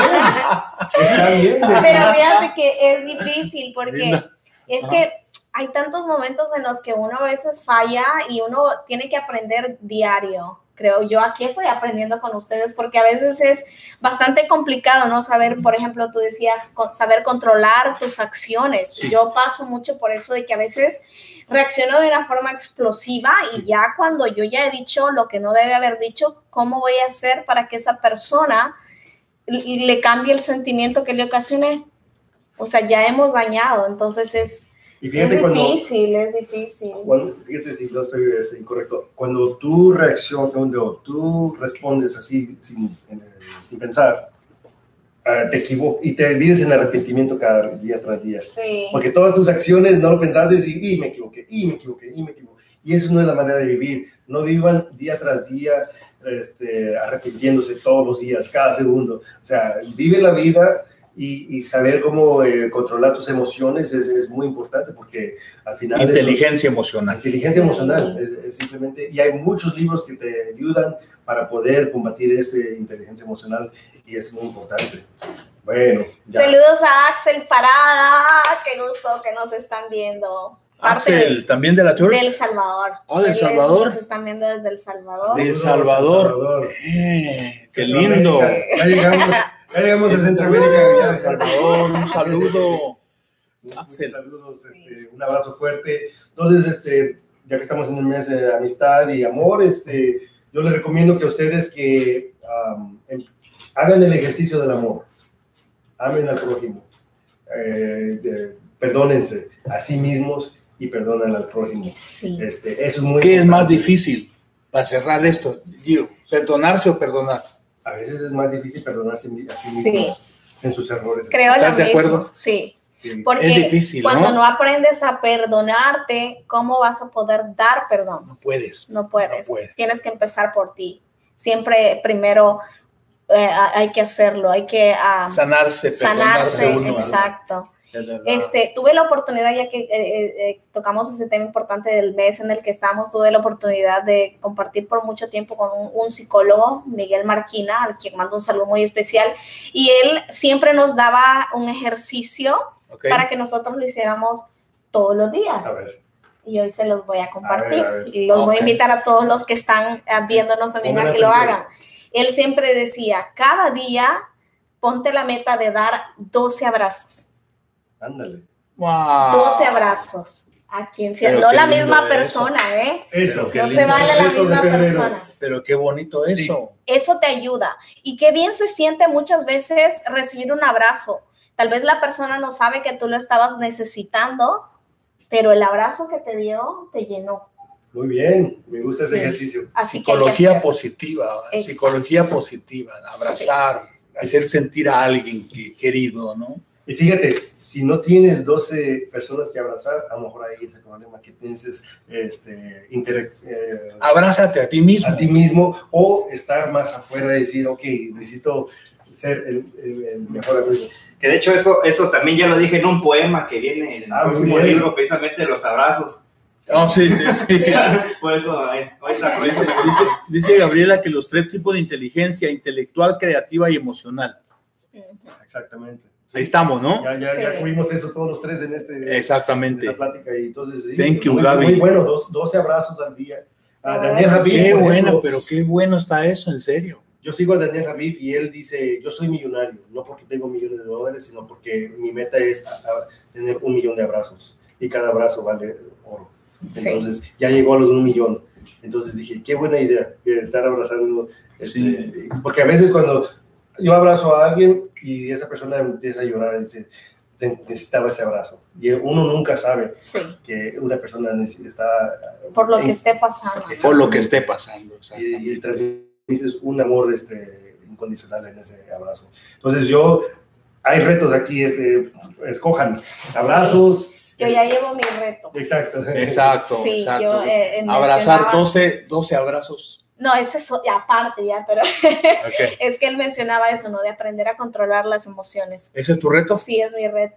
Está bien. Pero fíjate que es difícil porque Linda. es Ajá. que hay tantos momentos en los que uno a veces falla y uno tiene que aprender diario. Creo yo aquí estoy aprendiendo con ustedes porque a veces es bastante complicado, ¿no? Saber, por ejemplo, tú decías, saber controlar tus acciones. Sí. Yo paso mucho por eso de que a veces reacciono de una forma explosiva y ya cuando yo ya he dicho lo que no debe haber dicho, ¿cómo voy a hacer para que esa persona l- le cambie el sentimiento que le ocasioné? O sea, ya hemos dañado, entonces es, Y es fíjate cuando, difícil, es difícil. cuando- fíjate si no estoy este, incorrecto, cuando tú reaccionas, cuando tú respondes así sin, sin pensar, ah, te equivocas y te vives en arrepentimiento cada día tras día. Sí. Porque todas tus acciones no lo pensaste y, y me equivoqué, y me equivoqué, y me equivoqué. Y eso no es la manera de vivir. No vivan día tras día este, arrepintiéndose todos los días, cada segundo. O sea, vive la vida y, y saber cómo eh, controlar tus emociones es, es, muy importante porque al final... Inteligencia emocional. Inteligencia emocional, es, es simplemente... Y hay muchos libros que te ayudan para poder combatir esa inteligencia emocional y es muy importante. Bueno. Ya. Saludos a Axel Parada, qué gusto que nos están viendo. Axel, de, también de la Church. Del Salvador. Oh, del Salvador. Nos están viendo desde El Salvador. Del Salvador. Salvador. Eh, qué lindo. Ya llegamos, ya llegamos a Centroamérica. Ya, Salvador, un saludo. Axel. Saludos, este, un abrazo fuerte. Entonces, este, ya que estamos en el mes de amistad y amor, este, yo les recomiendo que a ustedes que um, hagan el ejercicio del amor. Amen al prójimo. Eh, de, perdónense a sí mismos y perdonan al prójimo. Sí. Este, eso es muy ¿Qué importante. es más difícil para cerrar esto, Gio? ¿Perdonarse o perdonar? A veces es más difícil perdonarse a sí mismos sí. en sus errores. Creo ¿Estás lo de mismo. acuerdo? Sí. Sí. Porque Es difícil, cuando ¿no? ¿no? aprendes a perdonarte, ¿cómo vas a poder dar perdón? No puedes. No puedes. No puedes. Tienes que empezar por ti. Siempre primero eh, hay que hacerlo, hay que um, Sanarse, perdonarse sanarse. uno. Exacto. ¿no? Este, tuve la oportunidad, ya que eh, eh, tocamos ese tema importante del mes en el que estamos, tuve la oportunidad de compartir por mucho tiempo con un, un psicólogo, Miguel Marquina, al quien mando un saludo muy especial, y él siempre nos daba un ejercicio para que nosotros lo hiciéramos todos los días. A ver, Y hoy se los voy a compartir. A ver, a ver. Y los voy a invitar a todos los que están eh, viéndonos también a que lo hagan. Él siempre decía, cada día ponte la meta de dar 12 abrazos. Ándale. Wow. 12 abrazos. A quien sea, Pero no la misma eso. persona, ¿eh? Eso. Qué No se vale la 17 de misma persona. Pero qué bonito eso. Eso te ayuda. Y qué bien se siente muchas veces recibir un abrazo. Tal vez la persona no sabe que tú lo estabas necesitando, pero el abrazo que te dio te llenó. Muy bien, me gusta ese Sí. ejercicio. Así Psicología positiva, Exacto. psicología positiva, abrazar, hacer sentir a alguien que- querido, ¿no? Y fíjate, si no tienes 12 personas que abrazar, a lo mejor ahí ese problema que tienes este, inter- eh, Abrázate a ti mismo. a ti mismo o estar más afuera y decir, ok, necesito ser el, el- el mejor amigo. Que de hecho eso, eso también ya lo dije en un poema que viene en el Ah, muy próximo bien. libro, precisamente de los abrazos. No, sí, sí, sí. Por eso, eh, ahorita Dice, dice- dice Gabriela que los tres tipos de inteligencia, intelectual, creativa y emocional. Exactamente. Ahí estamos, ¿no? Ya, ya, ya Sí. cubrimos eso todos los tres en este en Exactamente. esta plática y entonces sí, Thank you, muy, Gaby. muy bueno, dos, 12 abrazos al día. A Daniel Javid, Qué por bueno, ejemplo, pero qué bueno está eso, en serio. Yo sigo a Daniel Javif y él dice, yo soy millonario, no porque tengo millones de dólares, sino porque mi meta es a- a tener un millón de abrazos y cada abrazo vale oro. Sí. Entonces ya llegó a los un millón. Entonces dije, qué buena idea eh, estar abrazando. este, Sí. Porque a veces cuando yo abrazo a alguien y esa persona empieza a llorar y dice, "Te- necesitaba ese abrazo. Y uno nunca sabe Sí, que una persona está... por lo en- que esté pasando. Por lo que esté pasando. y, y transmites un amor este, incondicional en ese abrazo. Entonces yo, hay retos aquí, este, escojan abrazos. Yo ya llevo mi reto. Exacto. Exacto, Sí, exacto. yo eh, Abrazar mencionaba- 12, 12 abrazos. No, ese es aparte ya, pero es que él mencionaba eso, ¿no? De aprender a controlar las emociones. ¿Ese es tu reto? Sí, es mi reto.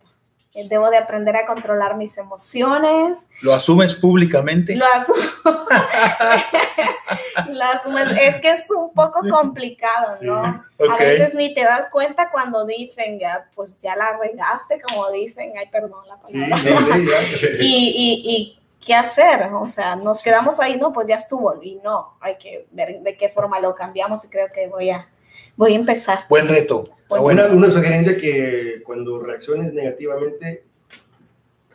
Eh, Debo de aprender a controlar mis emociones. ¿Lo asumes públicamente? Lo asumo. Lo asumo. Es que es un poco complicado, ¿no? A veces ni te das cuenta cuando dicen, ya, pues ya la regaste, como dicen, ay, perdón la palabra. sí, sí, y, y qué hacer, o sea, nos quedamos ahí, no, pues ya estuvo, y no, hay que ver de qué forma lo cambiamos y creo que voy a, voy a empezar. Buen reto. Bueno. Una, una sugerencia que cuando reacciones negativamente,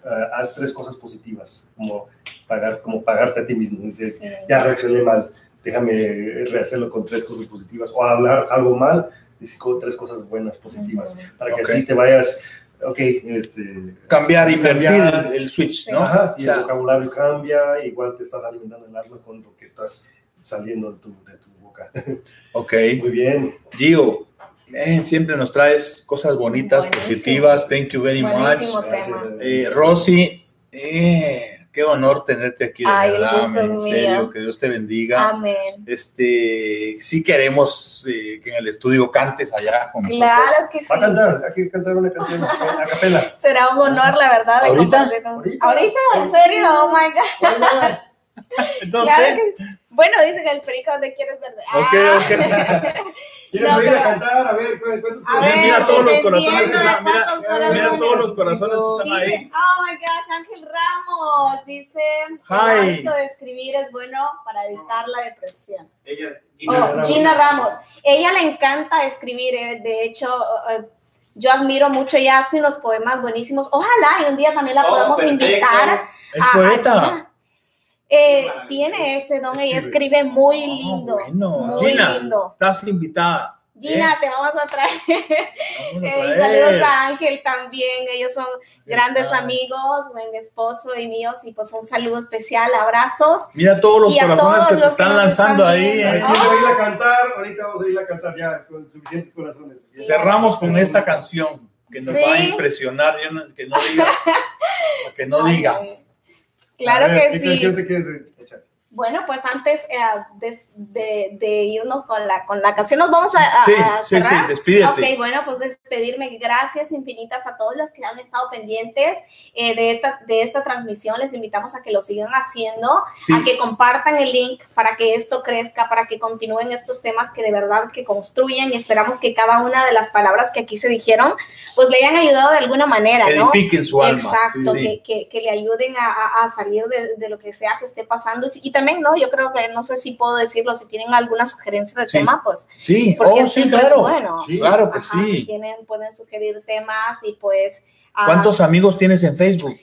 ah, haz tres cosas positivas, como, pagar, como pagarte a ti mismo. Dice, Sí. ya reaccioné mal, déjame rehacerlo con tres cosas positivas. O hablar algo mal, dice con tres cosas buenas, positivas. Ujú. Para que Ok. así te vayas, ok, este, Cambiar, invertir Cambiar. el, el switch. ¿no? Ajá, O y sea, el vocabulario cambia, igual te estás alimentando el alma con lo que estás saliendo de tu, de tu boca. ok. Muy bien. Gio, Eh, siempre nos traes cosas bonitas, Buenísimo. positivas. Thank you very Buenísimo much. tema. Eh, Rosy, eh, qué honor tenerte aquí, de Ay, verdad, en mío. serio, que Dios te bendiga. Amén. Este, sí queremos eh, que en el estudio cantes allá con nosotros. Claro que sí. Va a cantar, hay que cantar una canción a capela. Será un honor, la verdad. ¿Ahorita? Ahorita. ¿Ahorita? ¿En serio? Oh my God. Entonces, Claro que- Bueno, dice que el perico donde quieres ver. Ok, ok. ¿Quieres No, venir pero- a cantar? A ver, ¿cuántos A ver, mira todos los corazones que están, mira, todos los corazones que están ahí. Dice, oh my gosh, Ángel Ramos dice, el Hi. hábito de escribir es bueno para evitar la depresión. Ella, Oh, Ramos. Gina Ramos. Ella le encanta escribir, eh, de hecho, eh, yo admiro mucho, ella hace unos poemas buenísimos. Ojalá y un día también la Oh, podamos perfecto. invitar. Es a- a poeta. Gina. Eh, tiene ese don, ella Escribe. escribe muy Oh, lindo. bueno. muy Gina, lindo. estás invitada. Gina, te vamos a traer. Vamos a Eh, y traer. saludos a Ángel también, ellos son grandes tal? amigos, mi esposo y míos, y pues un saludo especial, abrazos. Mira todos los Y a corazones todos que te están que lanzando están ahí. viendo. eh. ¿Quieren venir a cantar? Ahorita vamos a ir a cantar ya con suficientes corazones. Cerramos con esta canción que nos Sí. va a impresionar. Que no diga. que no diga. ay. Claro ver, que ¿qué sí. canción te quieres echar? Bueno, pues antes eh, de, de- de irnos con la, con la canción, nos vamos a, a- Sí, a sí, sí, cerrar. despídete. Ok, bueno, pues despedirme. Gracias infinitas a todos los que han estado pendientes eh, de, esta, de esta transmisión. Les invitamos a que lo sigan haciendo, Sí. a que compartan el link para que esto crezca, para que continúen estos temas que de verdad que construyen y esperamos que cada una de las palabras que aquí se dijeron, pues le hayan ayudado de alguna manera, ¿no? Edifiquen su alma. Exacto, Sí, sí. Que, que, que le ayuden a- a salir de, de lo que sea que esté pasando. Y también, ¿no? Yo creo que, no sé si puedo decirlo, si tienen alguna sugerencia de Sí. tema, pues, Sí, porque oh, sí, claro. bueno. Sí. Claro Ajá, si sí. tienen, pueden sugerir temas y pues... ah, ¿Cuántos amigos tienes en Facebook?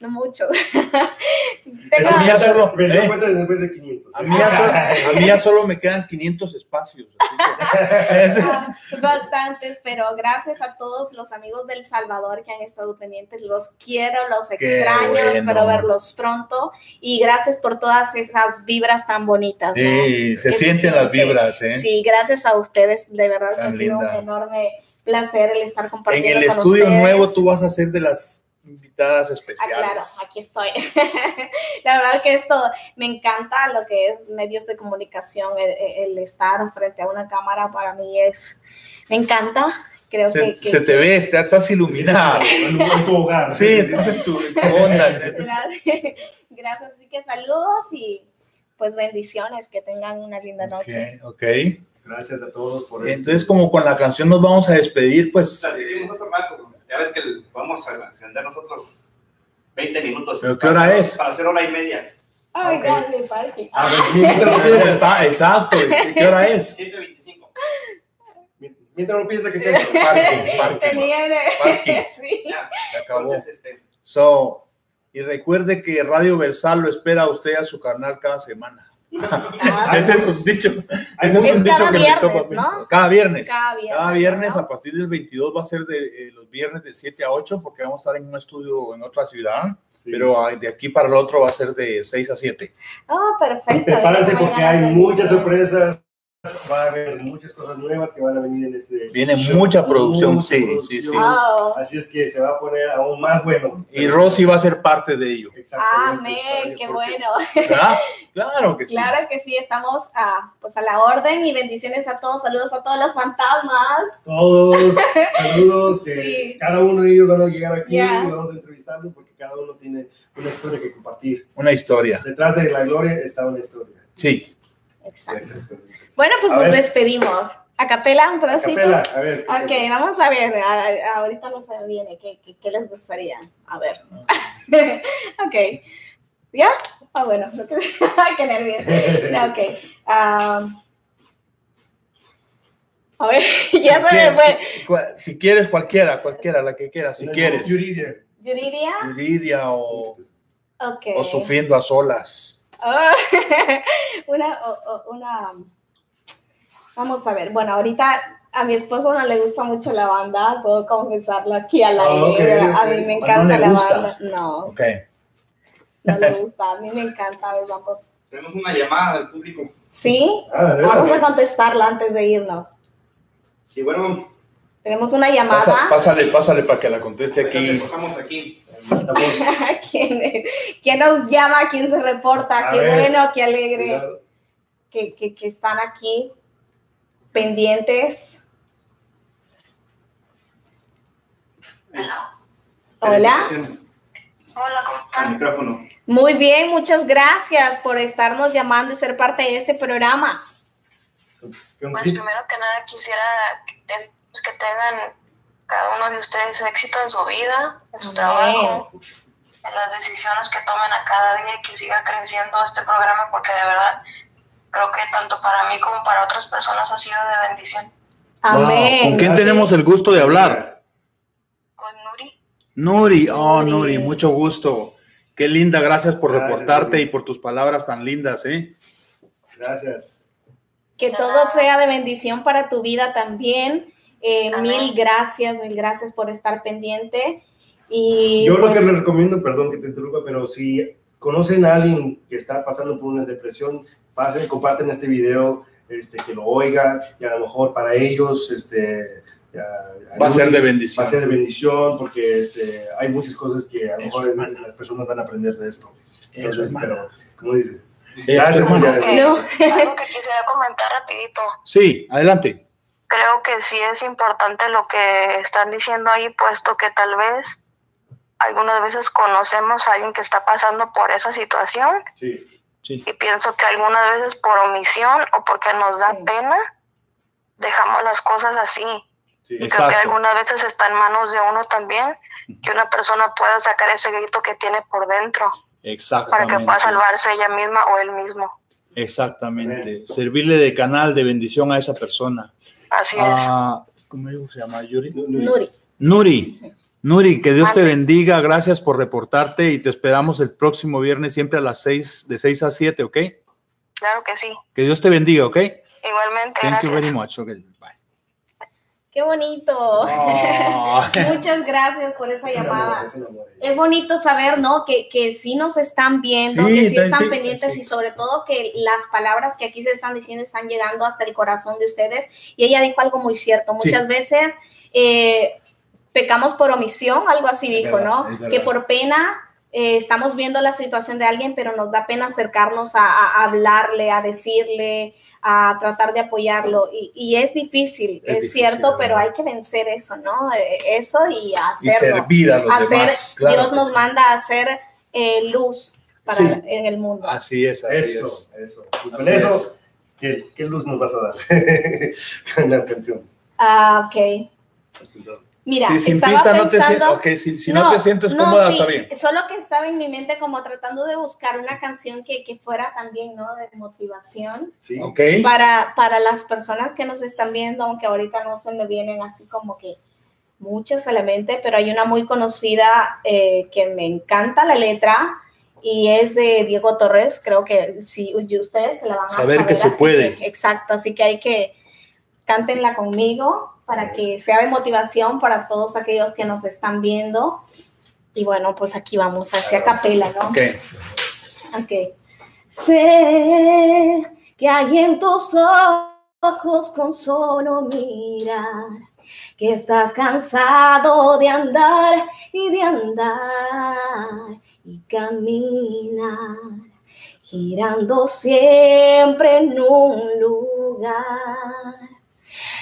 No muchos. Pero Tengo- a mí ya solo- eh. cuenta después de 500. A mí, ya solo, a mí ya solo me quedan 500 espacios. así que- bastantes, pero gracias a todos los amigos del Salvador que han estado pendientes. Los quiero, los extraño, bueno. espero verlos pronto. Y gracias por todas esas vibras tan bonitas. ¿no? Sí, se Que sienten las vibras, ¿eh? Sí, gracias a ustedes. De verdad que Tan ha sido linda. un enorme placer el estar En compartiendo el con estudio ustedes. nuevo tú vas a ser de las invitadas Ah, especiales. claro, aquí estoy. La verdad que esto me encanta lo que es medios de comunicación, el, el estar frente a una cámara para mí es, me encanta. Creo se, que, que- se te ve, te- estás iluminada. En, en tu hogar. Sí, estás en tu, en tu onda. Gracias, gracias, así que saludos y pues bendiciones, que tengan una linda noche. Ok. Gracias a todos por esto. Entonces, como con la canción nos vamos a despedir, pues. Otro rato. Ya ves que vamos a encender nosotros 20 minutos. ¿Pero qué Para- hora es? Para hacer hora y media. Ay, Ok. God, mi parking. A ver, mientras no piensas, Ah, Exacto. ¿y ¿Qué hora es? 125. mientras no piensas que cantas. Parking, parking. Tenía el- Parking. sí. Ya. Se acabó. Entonces, este, So, y recuerde que Radio Versal lo espera a usted a su canal cada semana. Ah, Ese es un dicho. Ese es Es un dicho cada que me viernes. ¿no? Cada viernes. Cada viernes. Cada viernes ¿no? a partir del 22 va a ser de eh, los viernes de 7 a 8 porque vamos a estar en un estudio en otra ciudad, Sí. pero ah, de aquí para el otro va a ser de 6 a 7. Oh, perfecto. Y prepárense porque hay muchas sorpresas. Va a haber muchas cosas nuevas que van a venir en este. Viene show. mucha producción, Mucha sí, producción. sí, sí. Oh, Así es que se va a poner aún más bueno. Y Rosy va a ser parte de ello. Exactamente. amén, qué Porque- bueno. ¿Verdad? Claro que sí. Claro que sí, estamos a, pues a la orden y bendiciones a todos, saludos a todos los fantasmas. Todos, saludos, que Sí. cada uno de ellos van a llegar aquí Ya. y vamos a entrevistarlos porque cada uno tiene una historia que compartir. Una historia. Detrás de la gloria está una historia. Sí. Exacto. Bueno, pues A nos ver. despedimos. A capela, un pedacito. Capela, a ver. Ok, vamos a ver, a- a- ahorita no se me viene, ¿qué, qué, qué les gustaría? A ver. ok. ¿Ya? Ah, bueno, qué nervios. Ok. a ver, ya Si se me quieres, fue. Si, cua- si quieres, cualquiera, cualquiera, la que quieras, si quieres. Yuridia. Yuridia. Yuridia o, Ok. o sufriendo a solas. Una, una, vamos a ver, bueno, ahorita a mi esposo no le gusta mucho la banda, puedo confesarlo aquí al Ah, aire, ok, a ok. mí me Ah, ¿no encanta le la gusta? banda, no, Ok. no le gusta, a mí me encanta, a ver, vamos, tenemos una llamada del público. ¿sí? Ah, Vamos a contestarla antes de irnos. Y bueno, Tenemos una Pasa- llamada. pásale, pásale para que la conteste aquí. pasamos aquí. ¿Quién, quién nos llama? ¿Quién se reporta? A qué ver. bueno, qué alegre que, que- que están aquí pendientes. Hola. Hola, ¿cómo están? micrófono. Muy bien, muchas gracias por estarnos llamando y ser parte de este programa. ¿Con Pues primero que nada quisiera que, pues, que tengan cada uno de ustedes éxito en su vida, en su trabajo, en las decisiones que tomen a cada día y que siga creciendo este programa porque de verdad creo que tanto para mí como para otras personas ha sido de bendición. Wow, Amén. ¿Con quién tenemos el gusto de hablar? Con Nuri, Nuri, oh Nuri. Nuri, mucho gusto. Qué linda, gracias por Gracias, reportarte Nuri. y por tus palabras tan lindas, ¿eh? Gracias. Que todo sea de bendición para tu vida también. Eh, mil gracias, mil gracias por estar pendiente. Y Yo lo pues, que les recomiendo, perdón que te interrumpa, pero si conocen a alguien que está pasando por una depresión, pasen, comparten este video, este, que lo oiga, y a lo mejor para ellos, este, ya- Va a ser de Va bendición. a ser de bendición, porque este, hay muchas cosas que a lo mejor las personas van a aprender de esto. Entonces, pero, como dice, Gracias, hermano. Algo que quisiera comentar rapidito. Sí, adelante. Creo que sí es importante lo que están diciendo ahí, puesto que tal vez algunas veces conocemos a alguien que está pasando por esa situación sí, Sí, y pienso que algunas veces por omisión o porque nos da Sí. pena dejamos las cosas así. sí. Y creo que algunas veces está en manos de uno también que una persona pueda sacar ese grito que tiene por dentro para que pueda salvarse ella misma o él mismo. Exactamente. Servirle de canal de bendición a esa persona. Así es. Ah, ¿Cómo se llama Yuri? Nuri. Nuri. Nuri, que Dios te bendiga. Gracias por reportarte y te esperamos el próximo viernes siempre a las 6, de 6 a 7, ¿ok? Claro que sí. Que Dios te bendiga, ¿ok? Igualmente, Thank you very gracias. much. ok, bye. Qué bonito. Muchas gracias por esa llamada. es un amor. Es bonito saber, ¿no? Que, que sí nos están viendo, Sí, que sí están sí, pendientes sí. y sobre todo que las palabras que aquí se están diciendo están llegando hasta el corazón de ustedes. Y ella dijo algo muy cierto. Muchas veces eh, pecamos por omisión, algo así dijo, verdad, ¿no? Que por pena eh, estamos viendo la situación de alguien, pero nos da pena acercarnos a, a hablarle, a decirle, a tratar de apoyarlo. Y, y es difícil, Es es, difícil, cierto, pero ¿verdad? hay que vencer eso, ¿no? Eh, Eso y Y hacerlo servir a los hacer, demás. claro Dios nos sí. manda a hacer eh, luz para Sí. en el mundo. Así es, así Eso, es. eso. Y con Así eso, es. ¿qué, qué luz nos vas a dar con la canción? Ah, ok. Mira, Sí, sin estaba pista no te pensando, sientes, ok, si, si no, te sientes cómoda, sí, está bien. Solo que estaba en mi mente como tratando de buscar una canción que, que fuera también, ¿no? De motivación Sí. Ok. para, para las personas que nos están viendo, aunque ahorita no se me vienen así como que muchas a la mente, pero hay una muy conocida eh, que me encanta la letra y es de Diego Torres. Creo que si ustedes se la van a Saber que se puede. que- exacto, así que hay que cántenla conmigo para que sea de motivación para todos aquellos que nos están viendo. Y bueno, pues aquí vamos hacia capela, ¿no? Ok. Ok. Sé que hay en tus ojos con solo mirar, que estás cansado de andar y de andar y caminar, girando siempre en un lugar.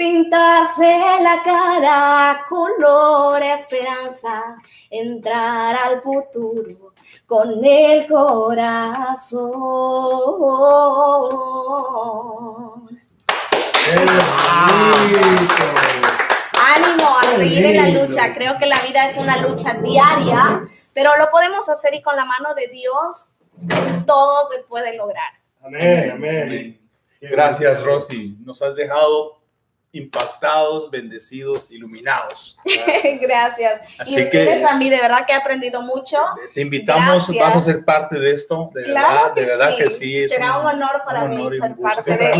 pintarse la cara color esperanza, entrar al futuro con el corazón. Ánimo a seguir en la lucha. Creo que la vida es una lucha diaria, pero lo podemos hacer y con la mano de Dios todo se puede lograr. Amén, amén. Gracias, Rosy. Nos has dejado impactados, bendecidos, iluminados. Gracias. Así y que- ustedes a mí, de verdad que he aprendido mucho. Te invitamos, Gracias. vas a ser parte de esto, de Claro verdad, que de verdad sí. que sí. es Será un honor para un mí honor y ser parte de.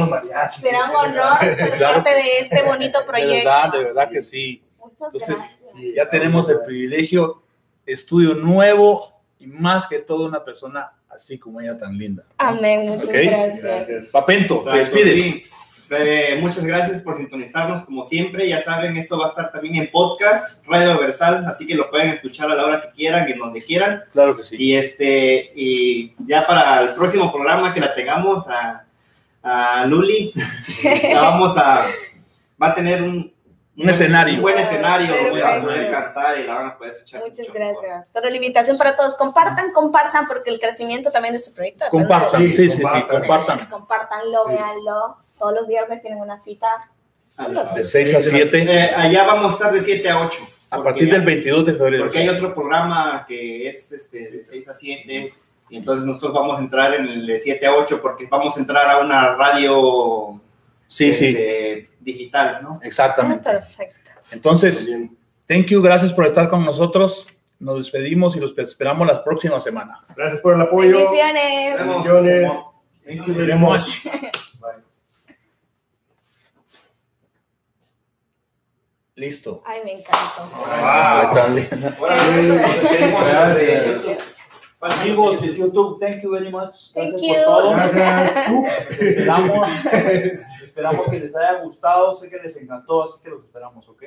Será un honor ser Claro parte de este bonito De proyecto. verdad, de verdad que sí. Muchas Entonces, gracias. Ya tenemos el privilegio, estudio nuevo y más que todo una persona así como ella tan linda. Amén, muchas Ok. gracias. Papento, te Exacto, despides. sí. Eh, muchas gracias por sintonizarnos como siempre. Ya saben, esto va a estar también en podcast, Radio Versal, así que lo pueden escuchar a la hora que quieran, en donde quieran. Claro que sí. Y este, y ya para el próximo programa que la tengamos a, a Luli, la vamos a, va a tener un, Un escenario. un buen escenario Perfecto. para poder cantar y la van a poder escuchar. Muchas mucho mejor. gracias. Pero la invitación para todos, compartan, compartan, porque el crecimiento también de este proyecto. Compartan, Sí, sí, sí, sí, compartan. compartan. Compartanlo, Sí. véanlo. Todos los viernes tienen una cita. De 6 a 7, Eh, allá vamos a estar de 7 a 8. a partir ya- del 22 de febrero. Porque hay otro programa que es este, de 6 a 7, y entonces nosotros vamos a entrar en el de 7 a 8 porque vamos a entrar a una radio Sí, sí, este, digital, ¿no? exactamente. Ah, Perfecto. Entonces, thank you, gracias por estar con nosotros. Nos despedimos y los esperamos la próxima semana. Gracias por el apoyo. Bendiciones. Bendiciones. Thank you very much. Listo. Ay, me encantó. Tan linda. Gracias. Amigos de YouTube, thank you very much. Thank Gracias you. por todo. Gracias. Ups. Esperamos, esperamos que les haya gustado. Sé que les encantó, así que los esperamos, ¿ok?